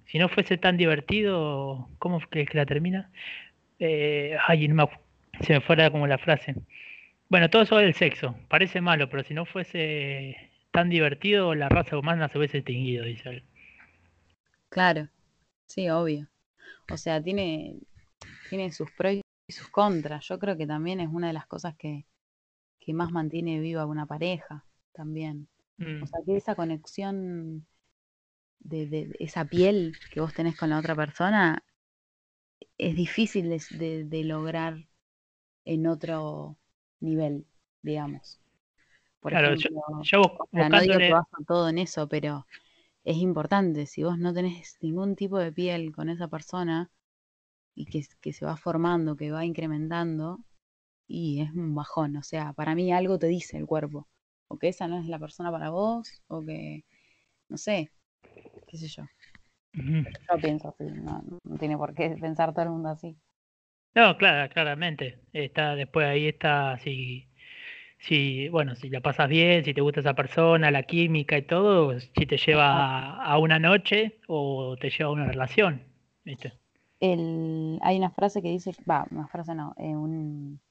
si no fuese tan divertido, ¿cómo que, que la termina? Eh, ay, no me, se me fuera como la frase. Bueno, todo eso del sexo. Parece malo, pero si no fuese tan divertido, la raza humana se hubiese extinguido, dice él. Claro, sí, obvio. O sea, tiene, tiene sus pros y sus contras. Yo creo que también es una de las cosas que, que más mantiene viva una pareja también. O Mm, sea, que esa conexión de, de- de esa piel que vos tenés con la otra persona es difícil de, de- de lograr en otro nivel, digamos. Por Claro, yo, ejemplo, yo bus- o sea, no digo que buscándole, todo en eso, pero es importante. Si vos no tenés ningún tipo de piel con esa persona y que, que se va formando, que va incrementando, y es un bajón. O sea, para mí algo te dice el cuerpo. O que esa no es la persona para vos, o que, no sé, qué sé yo. Yo pienso así, no, no tiene por qué pensar todo el mundo así. No, claro, claramente. Está, después ahí está si, si, bueno, si la pasas bien, si te gusta esa persona, la química y todo, si te lleva a, a una noche o te lleva a una relación, ¿viste? El, hay una frase que dice, va, una frase no, eh, un,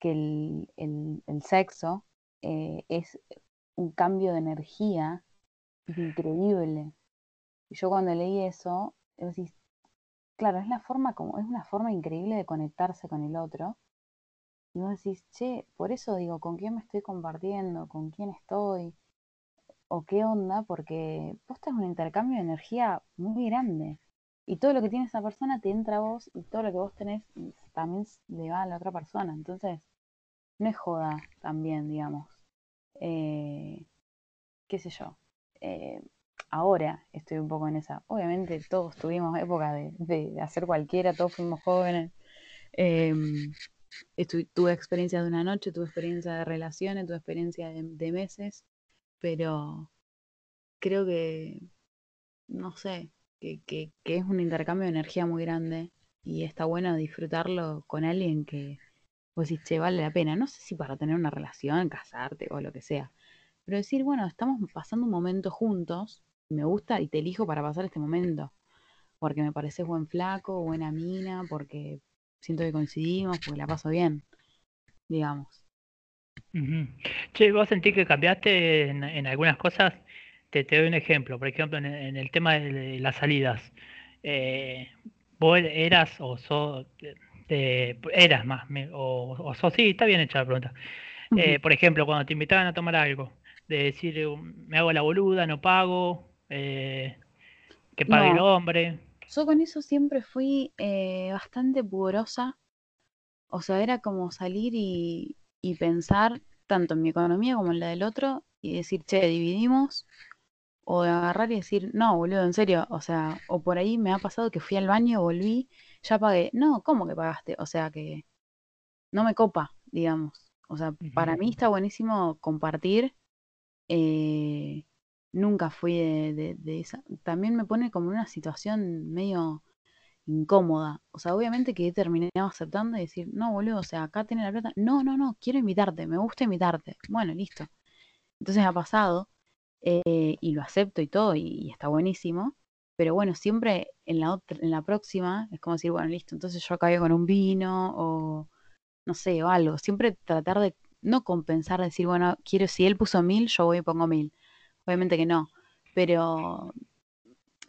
que el, el- el sexo eh, es un cambio de energía increíble. Y yo cuando leí eso, decís, claro, es la forma como, es una forma increíble de conectarse con el otro. Y vos decís, che, por eso digo, ¿con quién me estoy compartiendo? ¿Con quién estoy? ¿O qué onda? Porque vos tenés un intercambio de energía muy grande. Y todo lo que tiene esa persona te entra a vos y todo lo que vos tenés también le va a la otra persona. Entonces, no es joda también, digamos. Eh, qué sé yo. Eh, ahora estoy un poco en esa. Obviamente todos tuvimos época de, hacer cualquiera, todos fuimos jóvenes. Estu- tuve experiencia de una noche, tuve experiencia de relaciones, tuve experiencia de, meses, pero creo que, no sé, que es un intercambio de energía muy grande y está bueno disfrutarlo con alguien que vos decís, che, vale la pena. No sé si para tener una relación, casarte o lo que sea, pero decir, bueno, estamos pasando un momento juntos, me gusta y te elijo para pasar este momento, porque me pareces buen flaco, buena mina, porque siento que coincidimos, porque la paso bien, digamos. Che, ¿vos sentís que cambiaste en, en algunas cosas? Te, te doy un ejemplo. Por ejemplo, en, en el tema de, de las salidas. Eh, ¿vos eras o sos, de- eras más, me- o, o sos, sí, está bien hecha la pregunta. Eh, por ejemplo, cuando te invitaban a tomar algo, de decir, eh, me hago la boluda, no pago, eh, que pague el No, hombre. yo con eso siempre fui eh, bastante pudorosa, o sea, era como salir y, y pensar tanto en mi economía como en la del otro y decir, che, dividimos, o de agarrar y decir, no, boludo, en serio, o sea, o por ahí me ha pasado que fui al baño, volví, ya pagué. No, ¿cómo que pagaste? O sea, que no me copa, digamos. O sea, para mí está buenísimo compartir. Eh, nunca fui de, esa. También me pone como una situación medio incómoda. O sea, obviamente que he terminado aceptando y decir, no, boludo, o sea, acá tenés la plata. No, no, no, quiero invitarte, me gusta invitarte. Bueno, listo. Entonces ha pasado eh, y lo acepto y todo, y, y está buenísimo. Pero bueno, siempre en la otra, en la próxima es como decir, bueno, listo, entonces yo acabé con un vino o no sé, o algo. Siempre tratar de no compensar, decir, bueno, quiero, si él puso mil, yo voy y pongo mil. Obviamente que no. Pero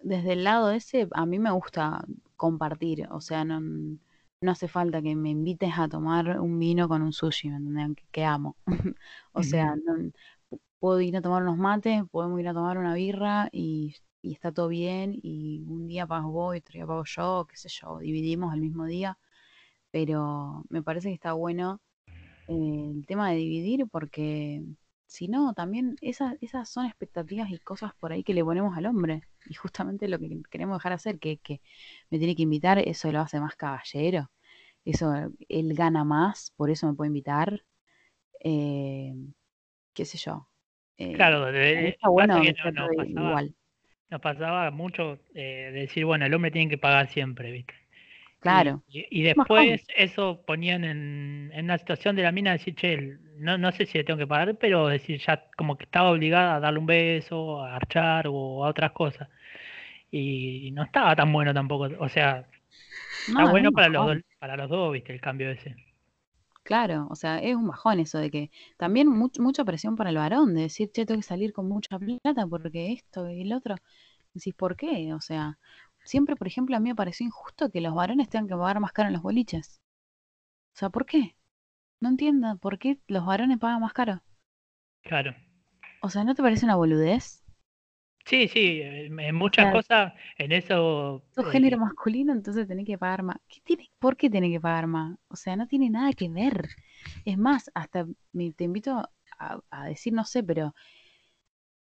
desde el lado ese, a mí me gusta compartir. O sea, no, no hace falta que me invites a tomar un vino con un sushi, ¿me entendés? Que, que amo. O sea, no- puedo ir a tomar unos mates, podemos ir a tomar una birra y, y está todo bien. Y un día pago vos y otro día pago yo, qué sé yo, dividimos el mismo día. Pero me parece que está bueno eh, el tema de dividir, porque si no, también esas, esas son expectativas y cosas por ahí que le ponemos al hombre. Y justamente lo que queremos dejar hacer, que, que me tiene que invitar, eso lo hace más caballero. Eso, él gana más, por eso me puede invitar. eh, qué sé yo. Eh, Claro, de- está bueno que no, nos pasaba, igual. nos pasaba mucho eh, de decir, bueno, el hombre tiene que pagar siempre, ¿viste? Claro. Y, después eso ponían en, en, una situación de la mina decir, che, no, no sé si le tengo que pagar, pero decir, ya como que estaba obligada a darle un beso, a archar o a otras cosas. Y no estaba tan bueno tampoco. O sea, está bueno para los, para los dos, viste, el cambio ese. Claro, o sea, es un bajón eso de que también mucha presión para el varón, de decir, che, tengo que salir con mucha plata porque esto y el otro. Decís, ¿por qué? O sea, siempre, por ejemplo, a mí me pareció injusto que los varones tengan que pagar más caro en los boliches. O sea, ¿por qué? No entiendo, ¿por qué los varones pagan más caro? Claro. O sea, ¿no te parece una boludez? Sí, sí, en muchas cosas, en eso... Sos género masculino, entonces tenés que pagar más. ¿Qué tiene, ¿Por qué tenés que pagar más? O sea, no tiene nada que ver. Es más, hasta te invito a, a decir, no sé, pero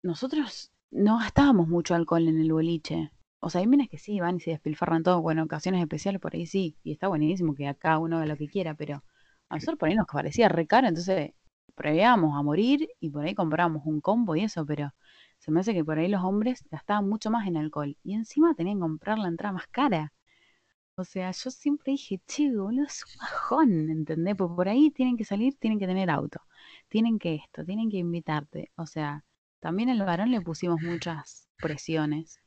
nosotros no gastábamos mucho alcohol en el boliche. O sea, hay minas que sí, van y se despilfarran todo, bueno, ocasiones especiales por ahí sí, y está buenísimo que acá uno haga lo que quiera, pero a nosotros por ahí nos parecía re caro, entonces prevíamos a morir y por ahí comprábamos un combo y eso, pero se me hace que por ahí los hombres gastaban mucho más en alcohol y encima tenían que comprar la entrada más cara. O sea, yo siempre dije, che, boludo, es un bajón, ¿entendés? Porque por ahí tienen que salir, tienen que tener auto, tienen que esto, tienen que invitarte. O sea, también al varón le pusimos muchas presiones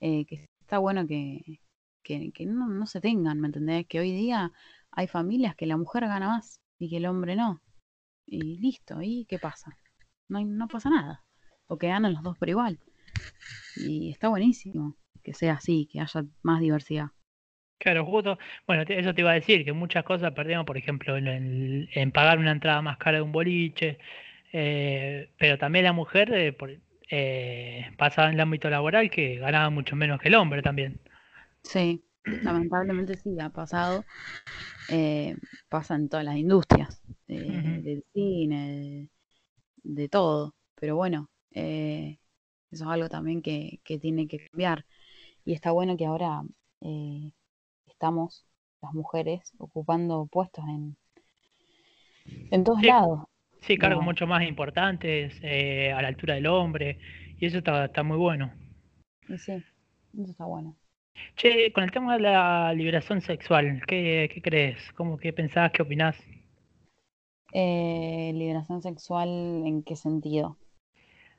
eh, que está bueno que, que, no, no, se tengan, ¿me entendés? Que hoy día hay familias que la mujer gana más y que el hombre no. Y listo, ¿y qué pasa? No, no pasa nada. O que ganan los dos por igual. Y está buenísimo que sea así, que haya más diversidad. Claro, justo, bueno, eso te iba a decir, que muchas cosas perdemos, por ejemplo, en, en pagar una entrada más cara de un boliche, eh, pero también la mujer, eh, por, eh, pasaba en el ámbito laboral que ganaba mucho menos que el hombre también. Sí, lamentablemente sí, ha pasado. Eh, pasa en todas las industrias, del cine, de, todo. Pero bueno, eh, eso es algo también que, tiene que cambiar. Y está bueno que ahora eh, estamos, las mujeres, ocupando puestos en, en todos lados. Sí, cargos mucho más importantes, eh, a la altura del hombre, y eso está, está muy bueno. Sí, eso está bueno. Che, con el tema de la liberación sexual, ¿qué, qué crees? ¿Cómo qué pensás? ¿Qué opinás? Eh, liberación sexual, ¿en qué sentido?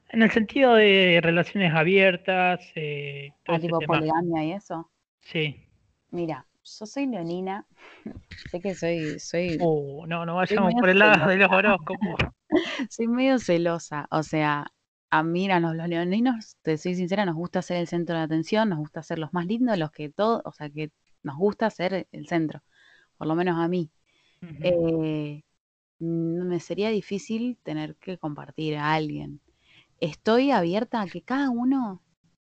En el sentido de relaciones abiertas. Eh, ah, tipo poligamia y eso. Sí. Mira, yo soy leonina. sé que soy. soy uh, no, no vayamos por el lado de los horóscopos. soy medio celosa. O sea, a mí, a los, leoninos, te soy sincera, nos gusta ser el centro de atención, nos gusta ser los más lindos, los que todo. O sea, que nos gusta ser el centro. Por lo menos a mí. eh, me sería difícil tener que compartir a alguien. Estoy abierta a que cada uno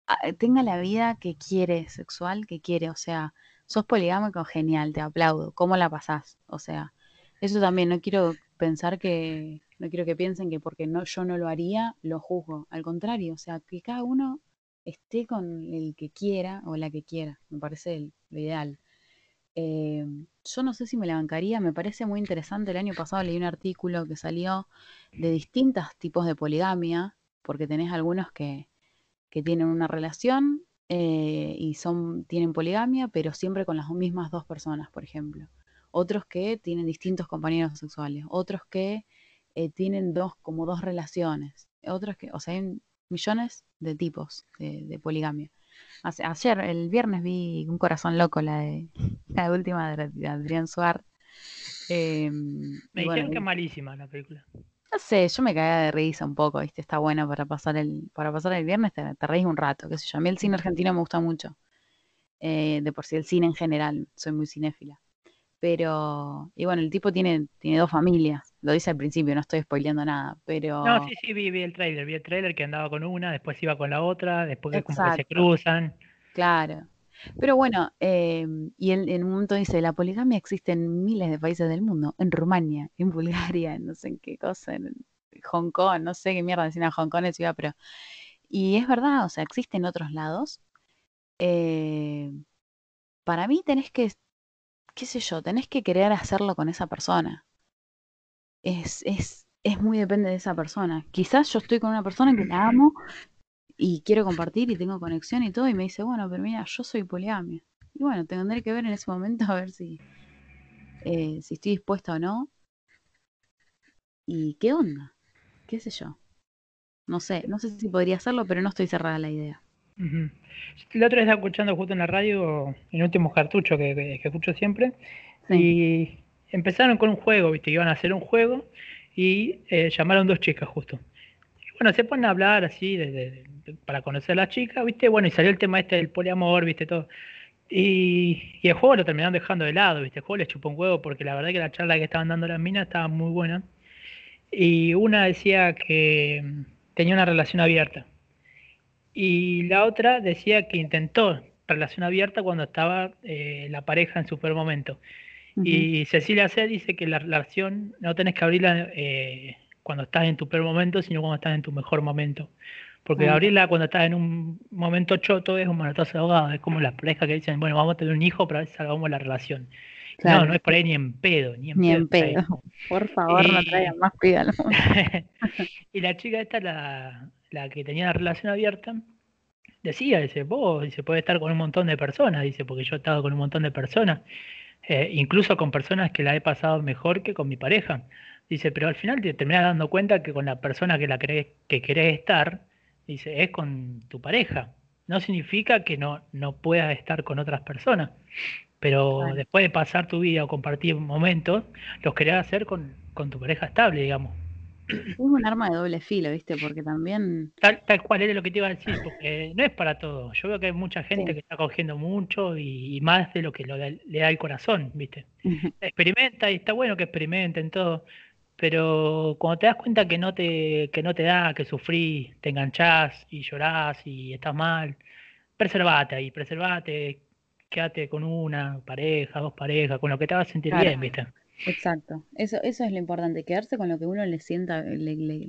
ah, tenga la vida que quiere, sexual que quiere. O sea, sos poligámico, genial, te aplaudo. ¿Cómo la pasás? O sea, eso también, no quiero pensar que, no quiero que piensen que porque no, yo no lo haría, lo juzgo. Al contrario, o sea, que cada uno esté con el que quiera o la que quiera. Me parece lo ideal. Eh, yo no sé si me la bancaría, me parece muy interesante. El año pasado leí un artículo que salió de distintos tipos de poligamia, porque tenés algunos que, que tienen una relación eh, y son, tienen poligamia, pero siempre con las mismas dos personas, por ejemplo. Otros que tienen distintos compañeros sexuales, otros que eh, tienen dos, como dos relaciones, otros que, o sea, hay millones de tipos de, poligamia. ayer, el viernes vi Un Corazón Loco, la de la última de, Adrián Suar. Em, Me dijeron que es malísima la película. No sé, yo me caía de risa un poco, ¿viste? Está buena para pasar el, para pasar el viernes, te, te reís un rato, qué sé yo. A mí el cine argentino me gusta mucho. Eh, de por sí el cine en general, soy muy cinéfila. Pero, y bueno, el tipo tiene, tiene dos familias, lo dice al principio, no estoy spoileando nada, pero... No, sí, sí, vi, vi el trailer, vi el trailer que andaba con una, después iba con la otra, después como que se cruzan. Claro, pero bueno, em, y en, un momento dice, la poligamia existe en miles de países del mundo, en Rumania, en Bulgaria, no sé en qué cosa, en Hong Kong, no sé qué mierda decían Hong Kong es ciudad, pero... Y es verdad, o sea, existe en otros lados. Eh, para mí tenés que, qué sé yo, tenés que querer hacerlo con esa persona. Es, es, es muy depende de esa persona. Quizás yo estoy con una persona que la amo y quiero compartir y tengo conexión y todo, y me dice, bueno, pero mira, yo soy poligamia. y bueno, tendré que ver en ese momento a ver si, eh, si estoy dispuesta o no. ¿Y qué onda? ¿Qué sé yo? No sé, no sé si podría hacerlo, pero no estoy cerrada a la idea. La otra vez estaba escuchando justo en la radio, en último cartucho que, que, escucho siempre, y empezaron con un juego, viste, iban a hacer un juego y eh, llamaron dos chicas justo. Bueno, se ponen a hablar así de, para conocer a la chica, viste, bueno, y salió el tema este del poliamor, viste, todo. Y, y, el juego lo terminaron dejando de lado, viste, el juego les chupó un huevo porque la verdad que la charla que estaban dando las minas estaba muy buena. Y una decía que tenía una relación abierta. Y la otra decía que intentó relación abierta cuando estaba eh, la pareja en su peor momento. Y Cecilia C. dice que la relación no tenés que abrirla eh, cuando estás en tu peor momento, sino cuando estás en tu mejor momento. Porque abrirla cuando estás en un momento choto es un manotazo de ahogado. Es como las parejas que dicen, bueno, vamos a tener un hijo para ver si salvamos la relación. No, no es por ahí ni en pedo, ni en ni En pedo. Por favor, no traigan más pídalo. y la chica esta, la, la que tenía la relación abierta, decía, dice, vos, dice, puede estar con un montón de personas, dice, porque yo he estado con un montón de personas, eh, incluso con personas que la he pasado mejor que con mi pareja. Dice, pero al final te terminas dando cuenta que con la persona que la querés, que querés estar, dice, es con tu pareja. No significa que no, no puedas estar con otras personas, pero después de pasar tu vida o compartir momentos, los querés hacer con, con tu pareja estable, digamos. Es un arma de doble filo, ¿viste? Porque también. Tal, tal cual era lo que te iba a decir, porque no es para todo. Yo veo que hay mucha gente que está cogiendo mucho y, más de lo que le da el corazón, ¿viste? Experimenta y está bueno que experimenten todo, pero cuando te das cuenta que no te, que no te da, que sufrís, te enganchás y llorás y estás mal, preservate ahí, preservate, quédate con una pareja, dos parejas, con lo que te va a sentir bien, ¿viste? Exacto, eso, eso es lo importante, quedarse con lo que uno le sienta, le, le,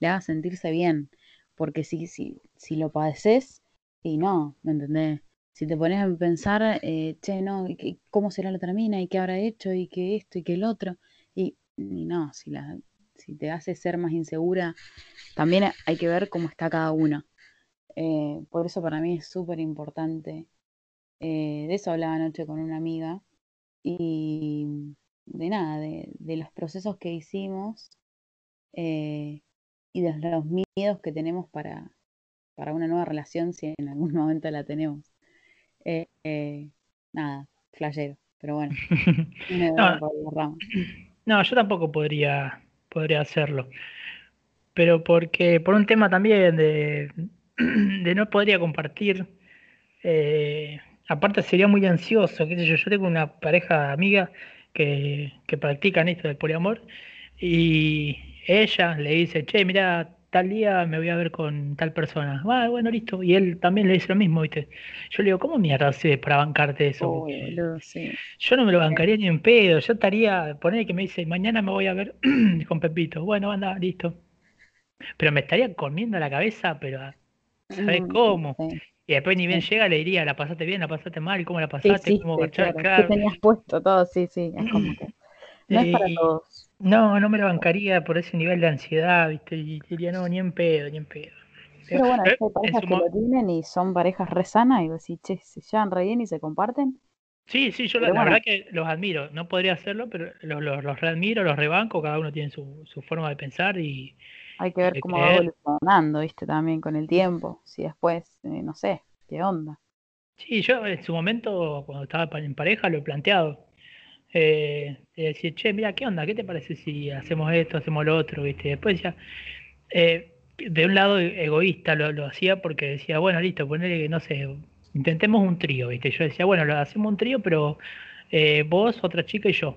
haga sentirse bien, porque si, si, si lo padeces, y no, ¿me entendés? Si te pones a pensar, eh, che, no, ¿cómo será la otra mina? ¿Y qué habrá hecho? ¿Y qué esto? ¿Y qué el otro? Y, no, si, la, si te hace ser más insegura, también hay que ver cómo está cada uno. Eh, por eso para mí es súper importante. Eh, de eso hablaba anoche con una amiga. Y de nada, de, de los procesos que hicimos eh, y de los miedos que tenemos para, para una nueva relación si en algún momento la tenemos. Nada, flayero, pero bueno. no, yo tampoco podría, podría hacerlo. Pero porque, por un tema también de, de no podría compartir, aparte sería muy ansioso, qué sé yo, yo tengo una pareja amiga que, practican esto del poliamor y ella le dice, che, mira, tal día me voy a ver con tal persona. Ah, bueno, listo. Y él también le dice lo mismo, ¿viste? Yo le digo, ¿cómo mierda haces para bancarte eso? Yo no me lo bancaría ni en pedo. Yo estaría, poner que me dice, mañana me voy a ver con Pepito. Bueno, anda, listo. Pero me estaría comiendo la cabeza, pero ¿sabes mm, cómo? Y después ni bien llega, le diría, ¿la pasaste bien? ¿La pasaste mal? ¿Cómo la pasaste? ¿Cómo claro. tenías puesto todo? Sí, sí, es como que no es para todos. No, no me lo bancaría por ese nivel de ansiedad, ¿viste? Y diría, no, ni en pedo, ni en pedo. Pero bueno, hay parejas que lo tienen y son parejas re sanas y vos decís, che, se llevan re bien y se comparten. Sí, sí, yo la, verdad que los admiro. No podría hacerlo, pero los, los, los readmiro, los rebanco, cada uno tiene su, su forma de pensar y, hay que ver cómo va evolucionando, ¿viste? También con el tiempo. Si después, eh, no sé, qué onda. Sí, yo en su momento, cuando estaba en pareja, lo he planteado. Eh, decir, che, mira, ¿qué onda? ¿Qué te parece si hacemos esto, hacemos lo otro? ¿viste? Después ya, eh, de un lado egoísta lo, lo, hacía porque decía, bueno, listo, ponerle que, no sé, intentemos un trío, ¿viste? Yo decía, bueno, lo hacemos un trío, pero eh, vos, otra chica y yo.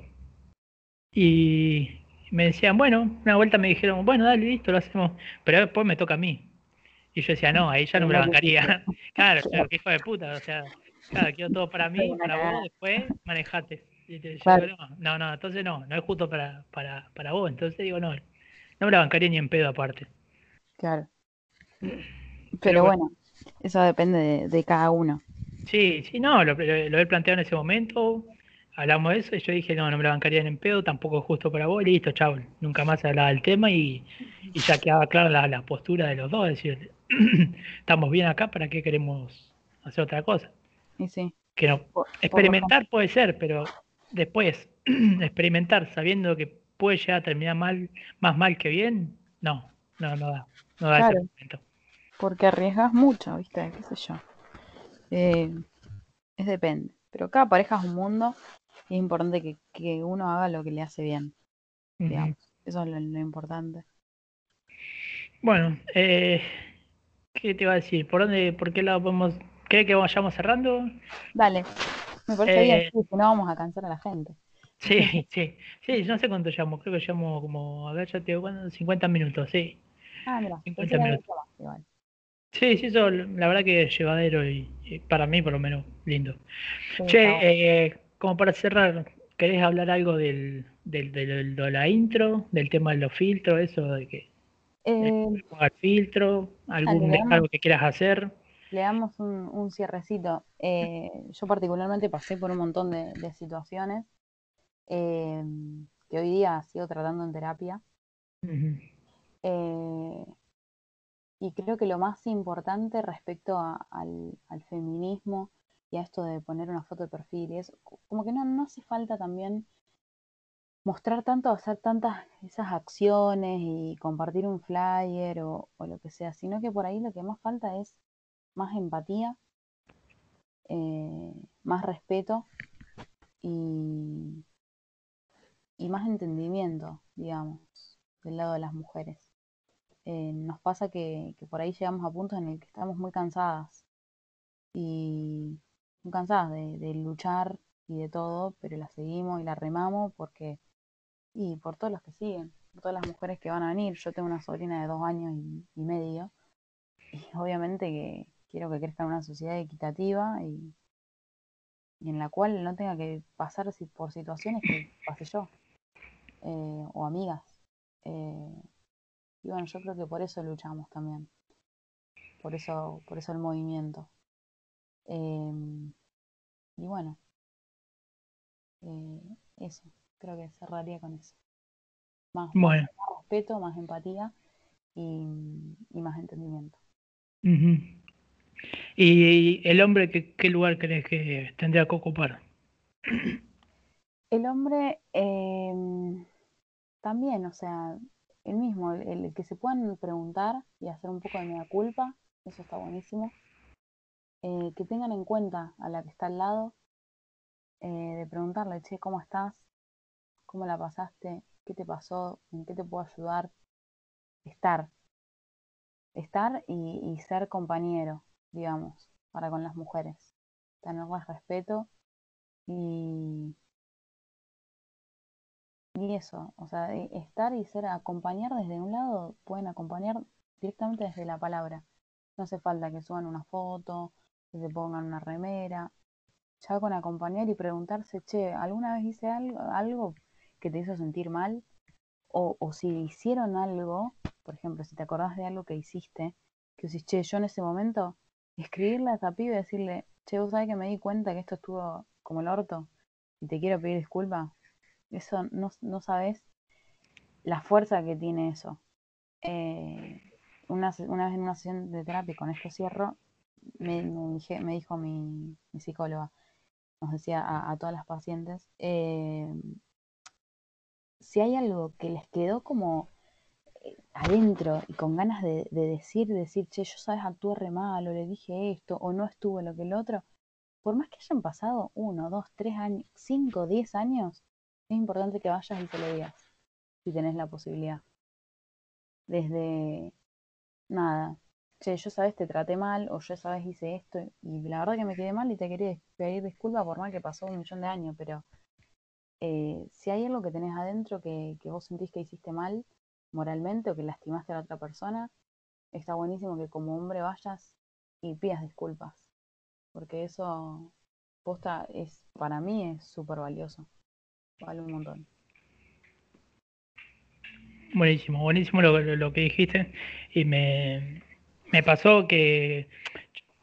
Y, me decían, bueno, una vuelta me dijeron, bueno, dale, listo, lo hacemos, pero después me toca a mí. Y yo decía, no, ahí ya no me la bancaría. claro, qué hijo de puta, o sea, claro, quiero todo para mí, para vos, después manejate. Y te no, no, entonces no, no es justo para, para, para vos, entonces digo, no, no me la bancaría ni en pedo aparte. Claro. Pero, bueno, eso depende de, cada uno. Sí, sí, no, lo, lo he planteado en ese momento, hablamos de eso y yo dije, no, no me la bancaría en pedo, tampoco es justo para vos, y listo, chao. Nunca más se hablaba del tema y, ya quedaba clara la, la, postura de los dos, es decir, estamos bien acá, ¿para qué queremos hacer otra cosa? Y sí, Que no, experimentar puede ser, pero después experimentar sabiendo que puede llegar a terminar mal, más mal que bien, no, no, no da, no da ese momento. Porque arriesgas mucho, ¿viste? ¿Qué sé yo? Eh, es depende. Pero cada pareja es un mundo y es importante que, uno haga lo que le hace bien. Digamos. Eso es lo, importante. Bueno, eh, ¿qué te iba a decir? ¿Por dónde, por qué lado podemos, cree que vayamos cerrando? Dale, me parece bien, eh, si no vamos a cansar a la gente. Sí, sí, sí, no sé cuánto llamo, creo que llamo como, a ver, ya te digo, 50 minutos, sí. Ah, mira, 50 minutos. Sí, sí, eso la verdad que es llevadero y, para mí por lo menos lindo. che, eh, como para cerrar, ¿querés hablar algo del, del, de la intro, del tema de los filtros, eso de que eh, el filtro, algún algo que quieras hacer? Le damos un, un cierrecito. Eh, yo particularmente pasé por un montón de, situaciones eh, que hoy día sigo tratando en terapia. eh, y creo que lo más importante respecto al, feminismo y a esto de poner una foto de perfil es como que no, no hace falta también mostrar tanto, hacer tantas esas acciones y compartir un flyer o, lo que sea, sino que por ahí lo que más falta es más empatía, eh, más respeto y, y más entendimiento, digamos, del lado de las mujeres. Eh, nos pasa que, por ahí llegamos a puntos en el que estamos muy cansadas y muy cansadas de, luchar y de todo, pero la seguimos y la remamos porque, y por todos los que siguen, por todas las mujeres que van a venir. Yo tengo una sobrina de dos años y, medio y obviamente que quiero que crezca en una sociedad equitativa y, en la cual no tenga que pasar por situaciones que pase yo eh, o amigas. Eh, y bueno, yo creo que por eso luchamos también. Por eso, por eso el movimiento. Em, y bueno, eh, eso, creo que cerraría con eso. Más, respeto, más empatía y, más entendimiento. ¿Y el hombre qué, qué lugar crees que tendría que ocupar? El hombre eh, también, o sea, el mismo, el, que se puedan preguntar y hacer un poco de media culpa, eso está buenísimo. Eh, que tengan en cuenta a la que está al lado, eh, de preguntarle, che, ¿cómo estás? ¿Cómo la pasaste? ¿Qué te pasó? ¿En qué te puedo ayudar? Estar. Estar y ser compañero, digamos, para con las mujeres. Tenerles respeto y, y eso, o sea, estar y ser acompañar desde un lado, pueden acompañar directamente desde la palabra. No hace falta que suban una foto, que se pongan una remera. Ya con acompañar y preguntarse, che, ¿alguna vez hice algo, algo que te hizo sentir mal? O, o si hicieron algo, por ejemplo, si te acordás de algo que hiciste, que decís, che, yo en ese momento, escribirle a esa pibe y decirle, che, vos sabés que me di cuenta que esto estuvo como el orto y te quiero pedir disculpas, eso no, no sabes la fuerza que tiene eso. Eh, una, una, vez en una sesión de terapia, con esto cierro, me, me, dijo mi, psicóloga, nos decía a, todas las pacientes, eh, si hay algo que les quedó como adentro y con ganas de, de, decir, decir, che, yo sabes, actué re mal, o le dije esto, o no estuvo lo que el otro, por más que hayan pasado uno, dos, tres años, cinco, diez años, es importante que vayas y te lo digas, si tenés la posibilidad. Desde nada, che, yo sabes te traté mal, o yo sabes hice esto, y la verdad que me quedé mal y te quería pedir disculpas por mal que pasó un millón de años, pero eh, si hay algo que tenés adentro que, que vos sentís que hiciste mal moralmente o que lastimaste a la otra persona, está buenísimo que como hombre vayas y pidas disculpas, porque eso posta es para mí es súper valioso. Vale un montón. Buenísimo, buenísimo lo, lo, que dijiste. Y me, me pasó que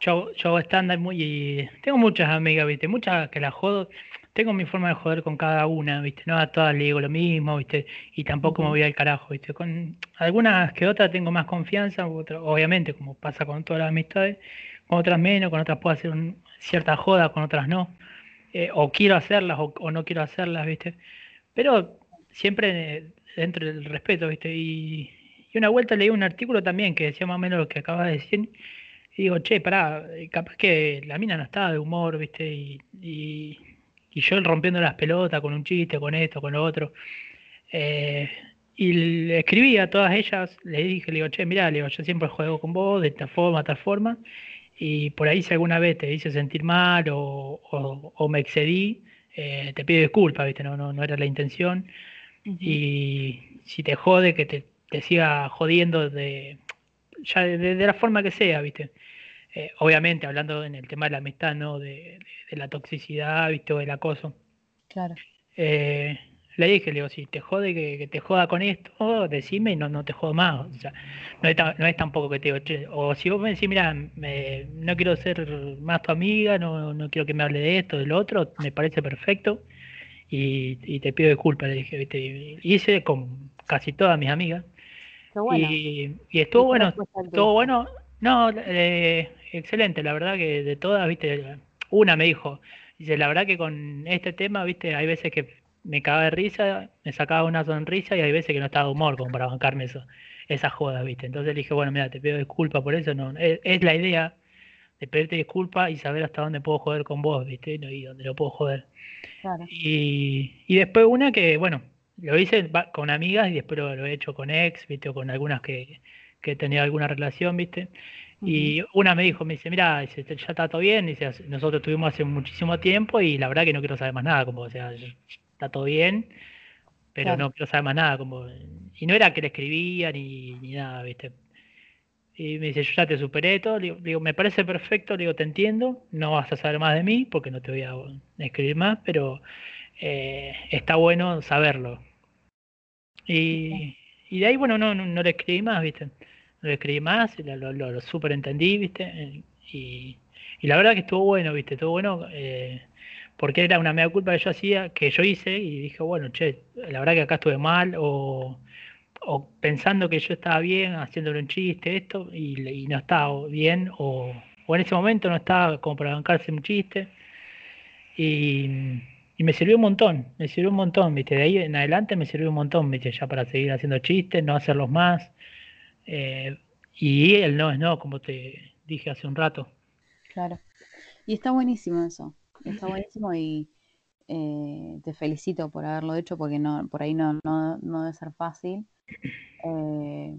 yo, yo hago muy. Y tengo muchas amigas, ¿viste? Muchas que las jodo. Tengo mi forma de joder con cada una, ¿viste? No a todas le digo lo mismo, ¿viste? Y tampoco me voy al carajo, ¿viste? Con algunas que otras tengo más confianza, obviamente, como pasa con todas las amistades, con otras menos, con otras puedo hacer un, cierta joda, con otras no. Eh, o quiero hacerlas o, no quiero hacerlas, ¿viste? Pero siempre dentro del respeto, ¿viste? Y, una vuelta leí un artículo también que decía más o menos lo que acabas de decir. Y digo, che, pará, capaz que la mina no estaba de humor, ¿viste? Y, y, yo rompiendo las pelotas con un chiste, con esto, con lo otro. Eh, y le escribí a todas ellas, le dije, le digo, che, mirá, le digo, yo siempre juego con vos de esta forma, tal forma, y por ahí si alguna vez te hice sentir mal o, me excedí, eh, te pido disculpas, ¿viste? No, no, no era la intención. Y si te jode, que te, siga jodiendo de, ya de, la forma que sea, ¿viste? Eh, obviamente, hablando en el tema de la amistad, ¿no? De, la toxicidad, ¿viste? O del acoso. Claro. Eh, le dije, le digo, si te jode que, te joda con esto, decime y no, no te jodo más. O sea, no es, no es tampoco que te digo, che, o si vos me decís, mira, no quiero ser más tu amiga, no, no quiero que me hable de esto, del otro, me parece perfecto y, te pido disculpas, le dije, ¿viste? hice con casi todas mis amigas. Y, estuvo bueno, estuvo bueno, no, eh, excelente, la verdad que de todas, viste, una me dijo, dice, la verdad que con este tema, viste, hay veces que me cagaba de risa, me sacaba una sonrisa y hay veces que no estaba de humor como para bancarme eso, esas jodas, ¿viste? Entonces le dije, bueno, mira, te pido disculpas por eso, no, es, la idea de pedirte disculpas y saber hasta dónde puedo joder con vos, ¿viste? Y dónde lo puedo joder. Y, y después una que, bueno, lo hice con amigas y después lo, he hecho con ex, ¿viste? O con algunas que, que tenía alguna relación, ¿viste? Y una me dijo, me dice, mira, ya está todo bien, dice, nosotros estuvimos hace muchísimo tiempo y la verdad que no quiero saber más nada, como, o sea, está todo bien, pero no quiero saber más nada. Como, y no era que le escribía ni, ni nada, ¿viste? Y me dice, yo ya te superé todo. Le digo, me parece perfecto, le digo, te entiendo, no vas a saber más de mí porque no te voy a escribir más, pero eh, está bueno saberlo. Y, y, de ahí, bueno, no, no, le escribí más, ¿viste? No le escribí más, lo, lo, super entendí, ¿viste? Y, y, la verdad que estuvo bueno, ¿viste? Estuvo bueno. Eh, porque era una mea culpa que yo hacía, que yo hice, y dije, bueno, che, la verdad que acá estuve mal, o, pensando que yo estaba bien, haciéndole un chiste, esto, y, no estaba bien, o, en ese momento no estaba como para bancarse un chiste. Y, me sirvió un montón, me sirvió un montón, ¿viste? De ahí en adelante me sirvió un montón, ¿viste? Ya para seguir haciendo chistes, no hacerlos más. Eh, y el no es no, como te dije hace un rato. Claro. Y está buenísimo eso. Está buenísimo y eh, te felicito por haberlo hecho porque no, por ahí no, no, no debe ser fácil. Eh,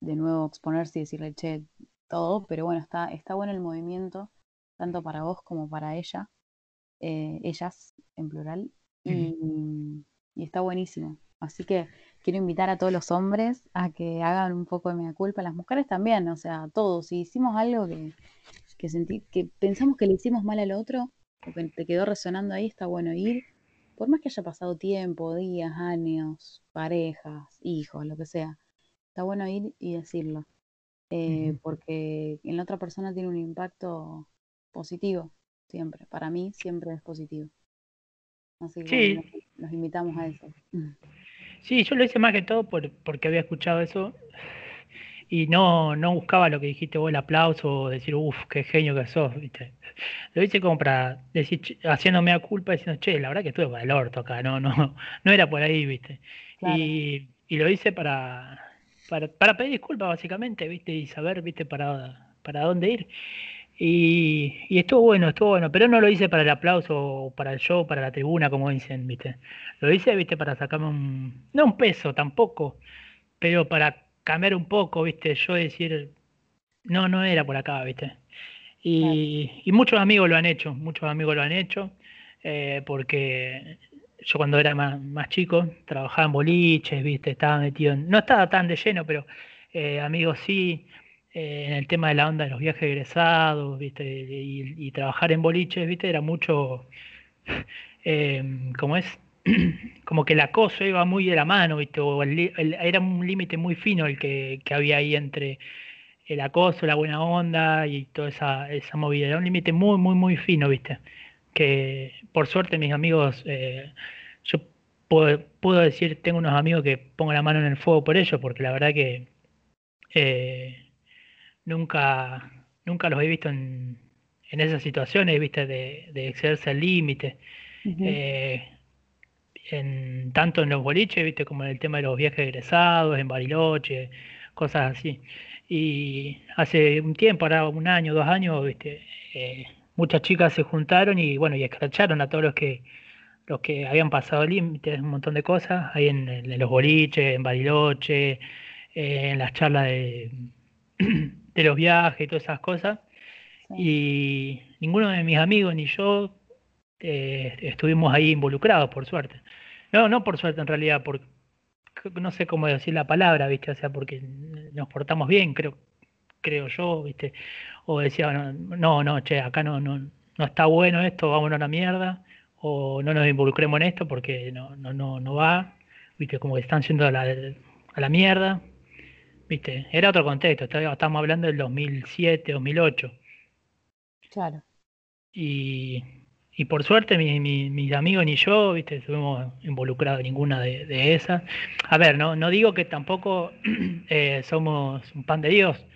de nuevo exponerse y decirle, che, todo, pero bueno, está, está bueno el movimiento, tanto para vos como para ella, ellas en plural, y, y, está buenísimo. Así que quiero invitar a todos los hombres a que hagan un poco de mea culpa, las mujeres también, o sea, todos, si hicimos algo que, que, sentí, que pensamos que le hicimos mal al otro, o que te quedó resonando ahí, está bueno ir, por más que haya pasado tiempo, días, años, parejas, hijos, lo que sea, está bueno ir y decirlo, eh, porque en la otra persona tiene un impacto positivo, siempre, para mí siempre es positivo. Así que nos, invitamos a eso. Sí, yo lo hice más que todo por, porque había escuchado eso y no, no buscaba lo que dijiste vos, el aplauso o decir, uff, qué genio que sos, ¿viste? Lo hice como para decir, haciéndome a culpa, diciendo, che, la verdad que estuve para el orto acá, no, no, no era por ahí, ¿viste? Y, y, lo hice para, para, para pedir disculpas, básicamente, ¿viste? Y saber, ¿viste? Para, para dónde ir. Y, y, estuvo bueno, estuvo bueno, pero no lo hice para el aplauso o para el show, para la tribuna, como dicen, ¿viste? Lo hice, ¿viste? Para sacarme un, no un peso tampoco, pero para cambiar un poco, ¿viste? Yo decir, no, no era por acá, ¿viste? Y, y muchos amigos lo han hecho, muchos amigos lo han hecho, eh, porque yo cuando era más, más, chico trabajaba en boliches, ¿viste? Estaba metido en, no estaba tan de lleno, pero eh, amigos sí, eh, en el tema de la onda de los viajes egresados, ¿viste? Y, trabajar en boliches, ¿viste? Era mucho, ¿cómo es? como que el acoso iba muy de la mano, ¿viste? O era un límite muy fino el que, había ahí entre el acoso, la buena onda y toda esa, esa movida. Era un límite muy, muy, muy fino, ¿viste? Que por suerte mis amigos, eh, yo puedo, decir, tengo unos amigos que pongo la mano en el fuego por ellos, porque la verdad que eh, nunca, nunca los he visto en, en esas situaciones, viste, de, de excederse al límite. Eh, en, tanto en los boliches, viste, como en el tema de los viajes egresados, en Bariloche, cosas así. Y hace un tiempo, ahora un año, dos años, viste, eh, muchas chicas se juntaron y bueno, y escracharon a todos los que los que habían pasado límites, un montón de cosas, ahí en, los boliches, en Bariloche, eh, en las charlas de, de los viajes y todas esas cosas. Y ninguno de mis amigos ni yo eh, estuvimos ahí involucrados, por suerte. No, no por suerte en realidad, porque no sé cómo decir la palabra, ¿viste? O sea, porque nos portamos bien, creo, creo yo, ¿viste? O decía, no, no, che, acá no, no, no está bueno esto, vámonos a la mierda, o no nos involucremos en esto porque no, no, no, no va, ¿viste? Como que están yendo a la, a la mierda, ¿viste? Era otro contexto, estábamos hablando del 2007, 2008. Claro. Y, y por suerte mi, mis amigos ni yo, viste, estuvimos involucrados en ninguna de, esas. A ver, no, no digo que tampoco eh, somos un pan de Dios,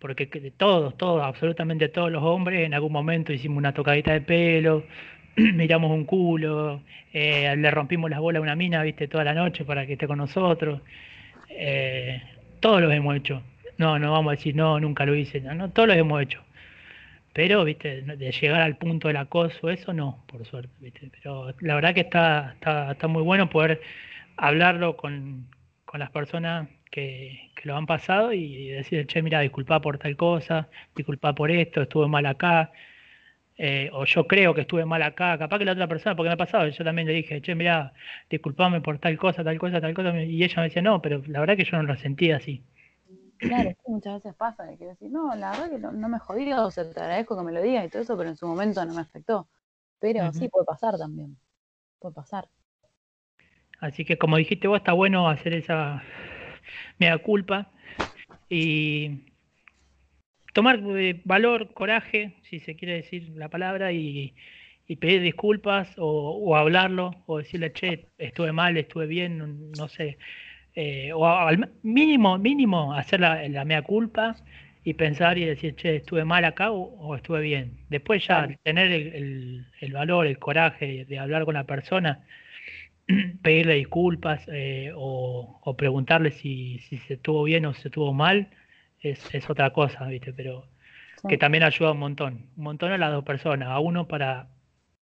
porque todos, todos, absolutamente todos los hombres en algún momento hicimos una tocadita de pelo, miramos un culo, eh, le rompimos las bolas a una mina, viste, toda la noche para que esté con nosotros. Eh, todos lo hemos hecho. No, no vamos a decir, no, nunca lo hice, no, no todos lo hemos hecho. Pero, viste, de llegar al punto del acoso, eso no, por suerte, viste. Pero la verdad que está, está, está muy bueno poder hablarlo con, las personas que, lo han pasado y decir, che, mira, disculpa por tal cosa, disculpa por esto, estuve mal acá, eh, o yo creo que estuve mal acá, capaz que la otra persona, porque me ha pasado, yo también le dije, che, mira, disculpame por tal cosa, tal cosa, tal cosa, y ella me decía, no, pero la verdad que yo no lo sentí así. Claro, muchas veces pasa que decir, no, la verdad que no, me jodió, o sea, te agradezco que me lo digas y todo eso, pero en su momento no me afectó. Pero sí puede pasar también, puede pasar. Así que como dijiste vos, está bueno hacer esa mea culpa y tomar eh, valor, coraje, si se quiere decir la palabra, y, pedir disculpas o, hablarlo o decirle, che, estuve mal, estuve bien, no sé, eh, o al mínimo, mínimo hacer la, mea culpa y pensar y decir, che, estuve mal acá o, estuve bien. Después ya tener el, valor, el coraje de hablar con la persona, pedirle disculpas eh, o, preguntarle si, si, se estuvo bien o se estuvo mal, es, es otra cosa, ¿viste? Pero que también ayuda un montón, un montón a las dos personas, a uno para,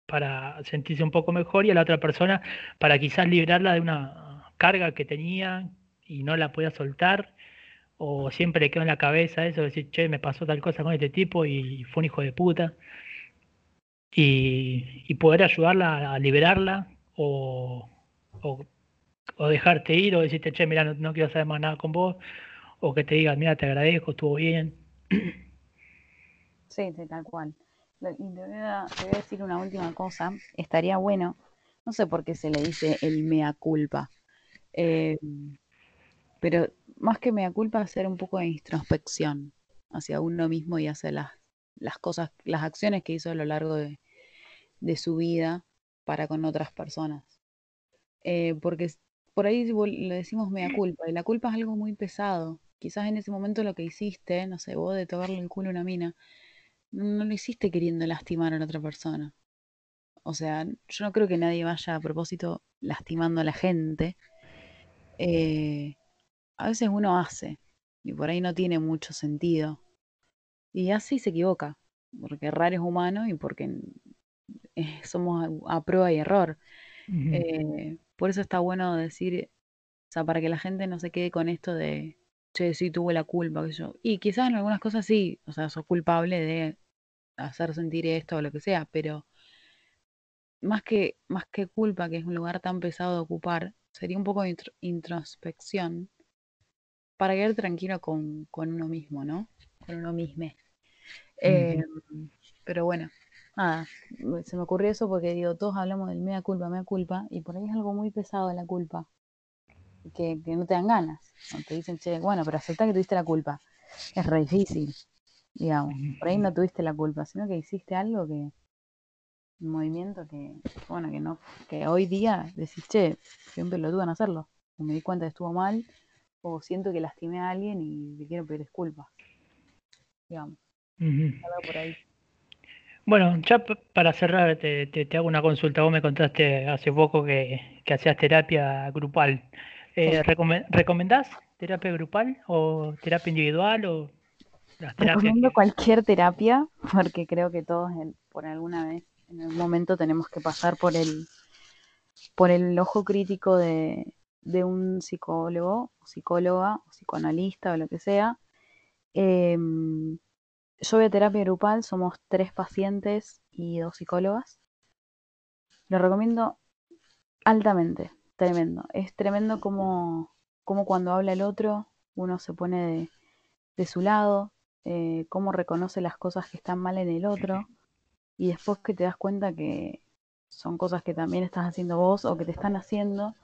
para sentirse un poco mejor y a la otra persona para quizás librarla de una carga que tenía y no la podía soltar, o siempre le quedó en la cabeza eso de decir, che, me pasó tal cosa con este tipo y fue un hijo de puta. Y, poder ayudarla a liberarla o, o, dejarte ir o decirte, che, mira, no, quiero saber más nada con vos, o que te diga, mira, te agradezco, estuvo bien. Sí, tal cual. Y te voy, a, decir una última cosa. Estaría bueno, no sé por qué se le dice el mea culpa. Eh, pero más que me da culpa, hacer un poco de introspección hacia uno mismo y hacia las, las cosas, las acciones que hizo a lo largo de, su vida para con otras personas. Eh, porque por ahí le decimos mea culpa, y la culpa es algo muy pesado. Quizás en ese momento lo que hiciste, no sé, vos de tocarle el culo a una mina, no lo hiciste queriendo lastimar a la otra persona. O sea, yo no creo que nadie vaya a propósito lastimando a la gente, eh, a veces uno hace y por ahí no tiene mucho sentido. Y así se equivoca, porque errar es humano y porque eh, somos a, prueba y error. Eh, por eso está bueno decir, o sea, para que la gente no se quede con esto de, che, sí tuve la culpa, que yo. Y quizás en algunas cosas sí, o sea, sos culpable de hacer sentir esto o lo que sea, pero más que, más que culpa, que es un lugar tan pesado de ocupar, sería un poco de introspección para quedar tranquilo con, uno mismo, ¿no? Con uno mismo. Em, pero bueno, nada, se me ocurrió eso porque digo, todos hablamos del mea culpa, mea culpa, y por ahí es algo muy pesado la culpa, que, no te dan ganas. Te dicen, che, bueno, pero acepta que tuviste la culpa. Es re difícil, digamos. Por ahí no tuviste la culpa, sino que hiciste algo que, un movimiento que, bueno, que no, que hoy día decís, che, siempre lo tuve en hacerlo, o me di cuenta que estuvo mal, o siento que lastimé a alguien y le quiero pedir disculpas, digamos. por ahí. Bueno, ya para cerrar, te, te, hago una consulta. Vos me contaste hace poco que, que hacías terapia grupal. Eh, ¿Recomendás terapia grupal o terapia individual o las Recomiendo cualquier terapia porque creo que todos por alguna vez, en algún momento tenemos que pasar por el, por el ojo crítico de, de un psicólogo, o psicóloga, o psicoanalista o lo que sea. Em, yo voy a terapia grupal, somos tres pacientes y dos psicólogas. Lo recomiendo altamente, tremendo. Es tremendo como, como cuando habla el otro, uno se pone de, su lado, eh, cómo reconoce las cosas que están mal en el otro y después que te das cuenta que son cosas que también estás haciendo vos o que te están haciendo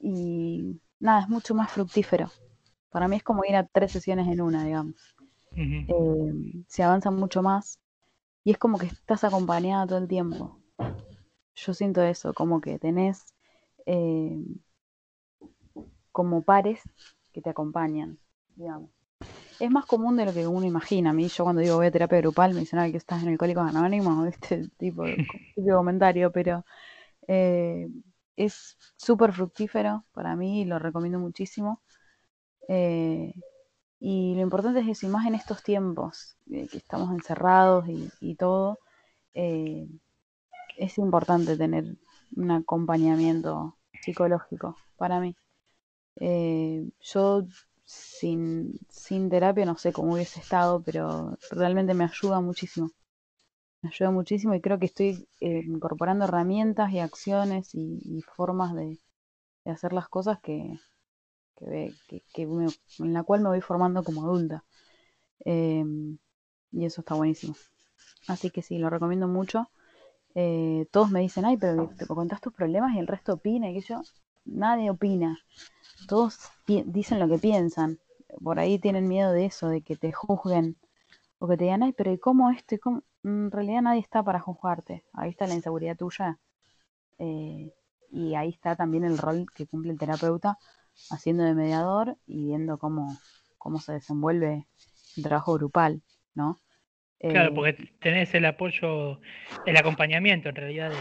y nada, es mucho más fructífero. Para mí es como ir a tres sesiones en una, digamos. Eh, se avanza mucho más y es como que estás acompañada todo el tiempo. Yo siento eso, como que tenés eh, como pares que te acompañan, digamos. Es más común de lo que uno imagina. A mí, yo cuando digo voy a terapia grupal, me dicen que estás en Alcohólicos Anónimos, este tipo de, comentario, pero eh, es súper fructífero para mí y lo recomiendo muchísimo. Y lo importante es eso, y más en estos tiempos, eh, que estamos encerrados y, todo, eh, es importante tener un acompañamiento psicológico para mí. Eh, yo sin, sin terapia no sé cómo hubiese estado, pero realmente me ayuda muchísimo. Me ayuda muchísimo y creo que estoy incorporando herramientas y acciones y, formas de hacer las cosas que, que, en la cual me voy formando como adulta. Em, y eso está buenísimo. Así que sí, lo recomiendo mucho. Eh, todos me dicen, ay, pero te contás tus problemas y el resto opina y que yo, nadie opina. Todos dicen lo que piensan. Por ahí tienen miedo de eso, de que te juzguen o que te digan, ay, pero ¿y cómo esto? En realidad nadie está para juzgarte. Ahí está la inseguridad tuya. Eh, y ahí está también el rol que cumple el terapeuta haciendo de mediador y viendo cómo, cómo se desenvuelve el trabajo grupal, ¿no? Claro, eh, porque tenés el apoyo, el acompañamiento en realidad de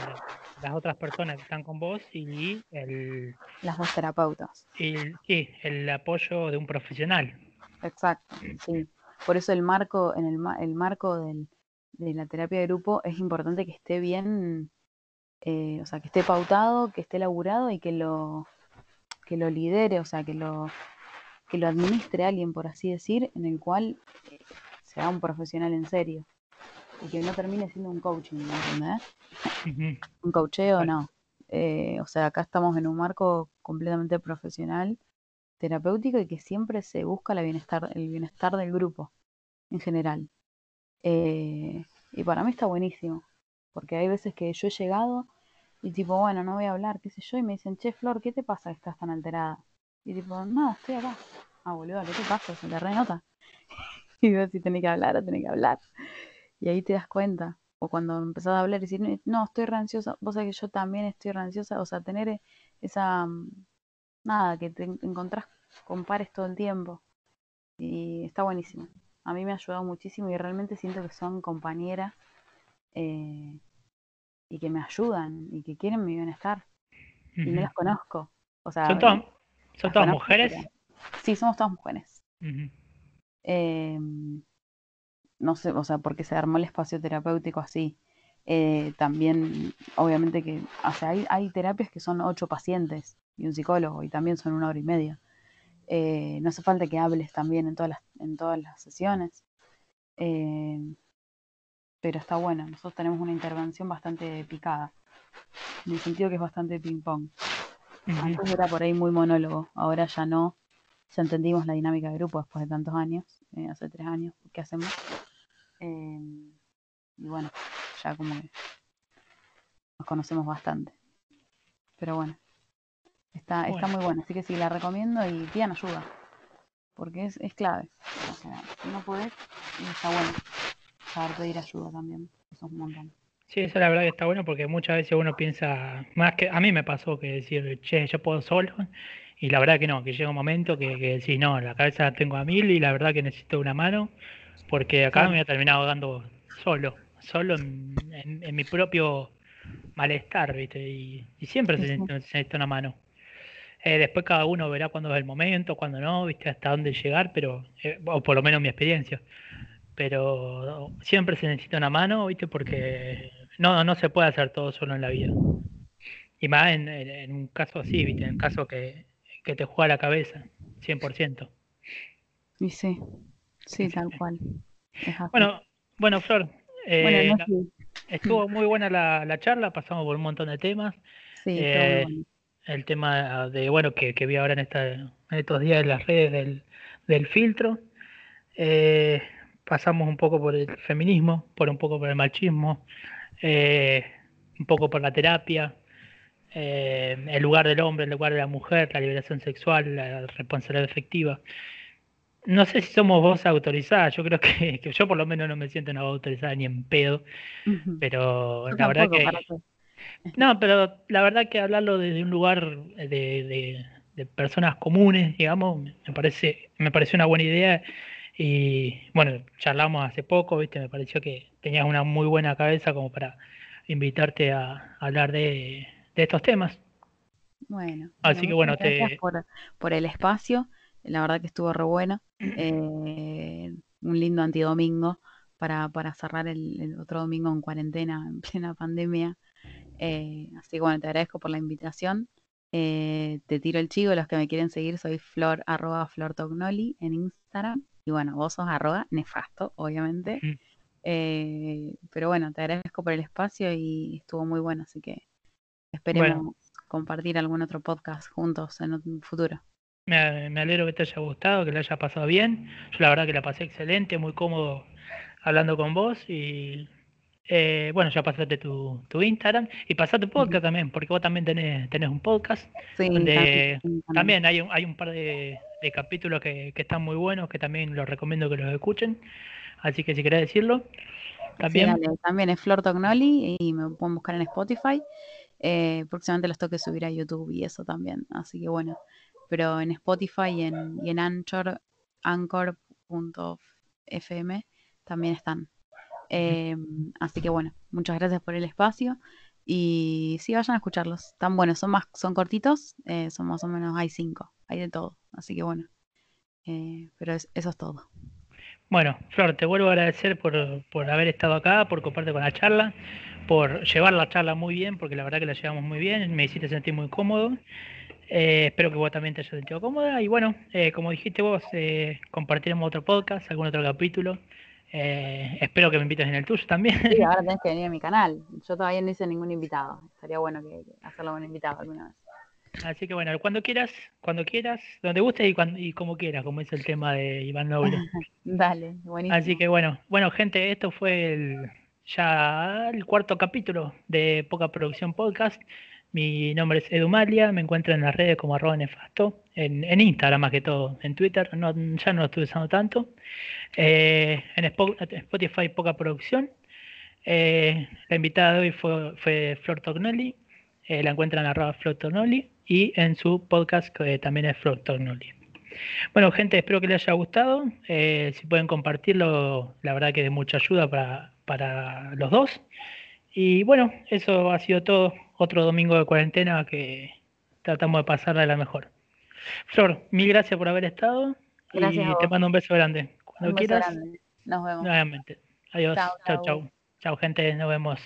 las otras personas que están con vos y el... Las dos terapeutas. Y sí, el apoyo de un profesional. Exacto, sí. Por eso el marco, en el, el marco del, de la terapia de grupo es importante que esté bien, eh, o sea, que esté pautado, que esté elaborado y que lo, que lo lidere, o sea, que lo, que lo administre alguien, por así decir, en el cual eh, sea un profesional en serio. Y que no termine siendo un coaching, ¿no entendés? Un coacheo, no. Eh, o sea, acá estamos en un marco completamente profesional, terapéutico y que siempre se busca la bienestar, el bienestar del grupo en general. Eh, y para mí está buenísimo, porque hay veces que yo he llegado y tipo, bueno, no voy a hablar, qué sé yo. Y me dicen, che, Flor, ¿qué te pasa que estás tan alterada? Y tipo, nada, estoy acá. Ah, boludo, ¿qué te pasa? Se te renota. Y veo si tenés que hablar o tenés que hablar. Y ahí te das cuenta. O cuando empezás a hablar y decir, no, estoy ranciosa. Vos sabés que yo también estoy ranciosa. O sea, tener esa. Mm, nada, que te encontrás con pares todo el tiempo. Y está buenísimo. A mí me ha ayudado muchísimo y realmente siento que son compañeras. Eh, y que me ayudan y que quieren mi bienestar. Y no las conozco. O sea, ¿Son, todas, mujeres? Sí, somos todas mujeres. Em, no sé, o sea, porque se armó el espacio terapéutico así. Eh, también, obviamente que, o sea, hay, hay, terapias que son ocho pacientes y un psicólogo y también son una hora y media. Eh, no hace falta que hables también en todas las, en todas las sesiones. Eh, pero está bueno. Nosotros tenemos una intervención bastante picada, en el sentido que es bastante ping-pong. Antes era por ahí muy monólogo, ahora ya no. Ya entendimos la dinámica de grupo después de tantos años, eh, hace tres años que hacemos. Em, y bueno, ya como que nos conocemos bastante. Pero bueno, está, está muy buena, así que sí, la recomiendo y pidan ayuda, porque es, es clave. O sea, si no podés, está bueno saber pedir ayuda también. Eso es un montón. Sí, eso la verdad que está bueno porque muchas veces uno piensa, más que a mí me pasó que decir, che, yo puedo solo, y la verdad que no, que llega un momento que, que decís, no, la cabeza la tengo a mil y la verdad que necesito una mano, porque acá me voy a terminar ahogando solo, solo en, mi propio malestar, ¿viste? Y, siempre se, necesita una mano. Eh, después cada uno verá cuándo es el momento, cuándo no, ¿viste? Hasta dónde llegar, pero, eh, o por lo menos mi experiencia. Pero siempre se necesita una mano, ¿viste? Porque no, no se puede hacer todo solo en la vida. Y más en, un caso así, ¿viste? En un caso que, que te juega la cabeza, 100%. Y sí, sí, tal cual. Bueno, bueno, Flor, eh, estuvo muy buena la, charla, pasamos por un montón de temas. Sí, eh, El tema de, bueno, que, vi ahora en, esta, en estos días en las redes del, filtro. Eh, pasamos un poco por el feminismo, por un poco por el machismo, un poco por la terapia, el lugar del hombre, el lugar de la mujer, la liberación sexual, la responsabilidad efectiva no sé si somos voz autorizada, yo creo que, yo por lo menos no me siento una voz autorizada ni en pedo, pero la verdad que... No, pero la verdad que hablarlo desde un lugar de, personas comunes, digamos, me parece, me pareció una buena idea y bueno, charlamos hace poco, viste, me pareció que tenías una muy buena cabeza como para invitarte a, hablar de, estos temas. Bueno, así que bueno, te... Por, por el espacio la verdad que estuvo re bueno. Eh, un lindo antidomingo para, para cerrar el, otro domingo en cuarentena, en plena pandemia. Eh, así que bueno, te agradezco por la invitación. Eh, te tiro el chivo, los que me quieren seguir, soy flor, arroba flortognoli en Instagram. Y bueno, vos sos arroba nefasto, obviamente. pero bueno, te agradezco por el espacio y estuvo muy bueno, así que esperemos compartir algún otro podcast juntos en un futuro. Me, me, alegro que te haya gustado, que le haya pasado bien. Yo la verdad que la pasé excelente, muy cómodo hablando con vos y eh, bueno, ya pasaste tu, tu Instagram y pasaste podcast también, porque vos también tenés, tenés un podcast sí, donde también, hay, un, hay un par de, capítulos que, están muy buenos, que también los recomiendo que los escuchen. Así que si querés decirlo, también. también es Flor Tognoli y me pueden buscar en Spotify. Eh, próximamente los toque subir a YouTube y eso también. Así que bueno, pero en Spotify y en, y en Anchor, anchor.fm también están. Em, así que bueno, muchas gracias por el espacio y sí, vayan a escucharlos. Están buenos, son más, son cortitos, eh, son más o menos, hay cinco, hay de todo. Así que bueno, eh, pero eso es todo. Bueno, Flor, te vuelvo a agradecer por, por haber estado acá, por compartir con la charla, por llevar la charla muy bien, porque la verdad que la llevamos muy bien, me hiciste sentir muy cómodo. Eh, espero que vos también te hayas sentido cómoda. Y bueno, eh, como dijiste vos, eh, compartiremos otro podcast, algún otro capítulo. espero que me invites en el tuyo también. Sí, ahora tenés que venir a mi canal. Yo todavía no hice ningún invitado. Estaría bueno que, hacerlo con un invitado alguna vez. Así que bueno, cuando quieras, cuando quieras, donde guste y, cuando, y como quieras, como es el tema de Iván Noble. Dale, buenísimo. Así que bueno, bueno gente, esto fue el, ya el cuarto capítulo de Poca Producción Podcast. Mi nombre es Edu Malia, me encuentro en las redes como arroba nefasto, en, Instagram más que todo, en Twitter no, ya no lo estoy usando tanto, eh, en Spotify poca producción. Eh, la invitada de hoy fue, fue Flor Tognoli, eh, la encuentran en arroba Flor Tognoli y en su podcast que también es Flor Tognoli. Bueno, gente, espero que les haya gustado. si pueden compartirlo, la verdad que es de mucha ayuda para, para los dos. Y bueno, eso ha sido todo otro domingo de cuarentena que tratamos de pasarla de la mejor. Flor, mil gracias por haber estado y te mando un beso grande. Cuando quieras, nos vemos. Nuevamente. Adiós. Chao, chao. Chao, gente. Nos vemos.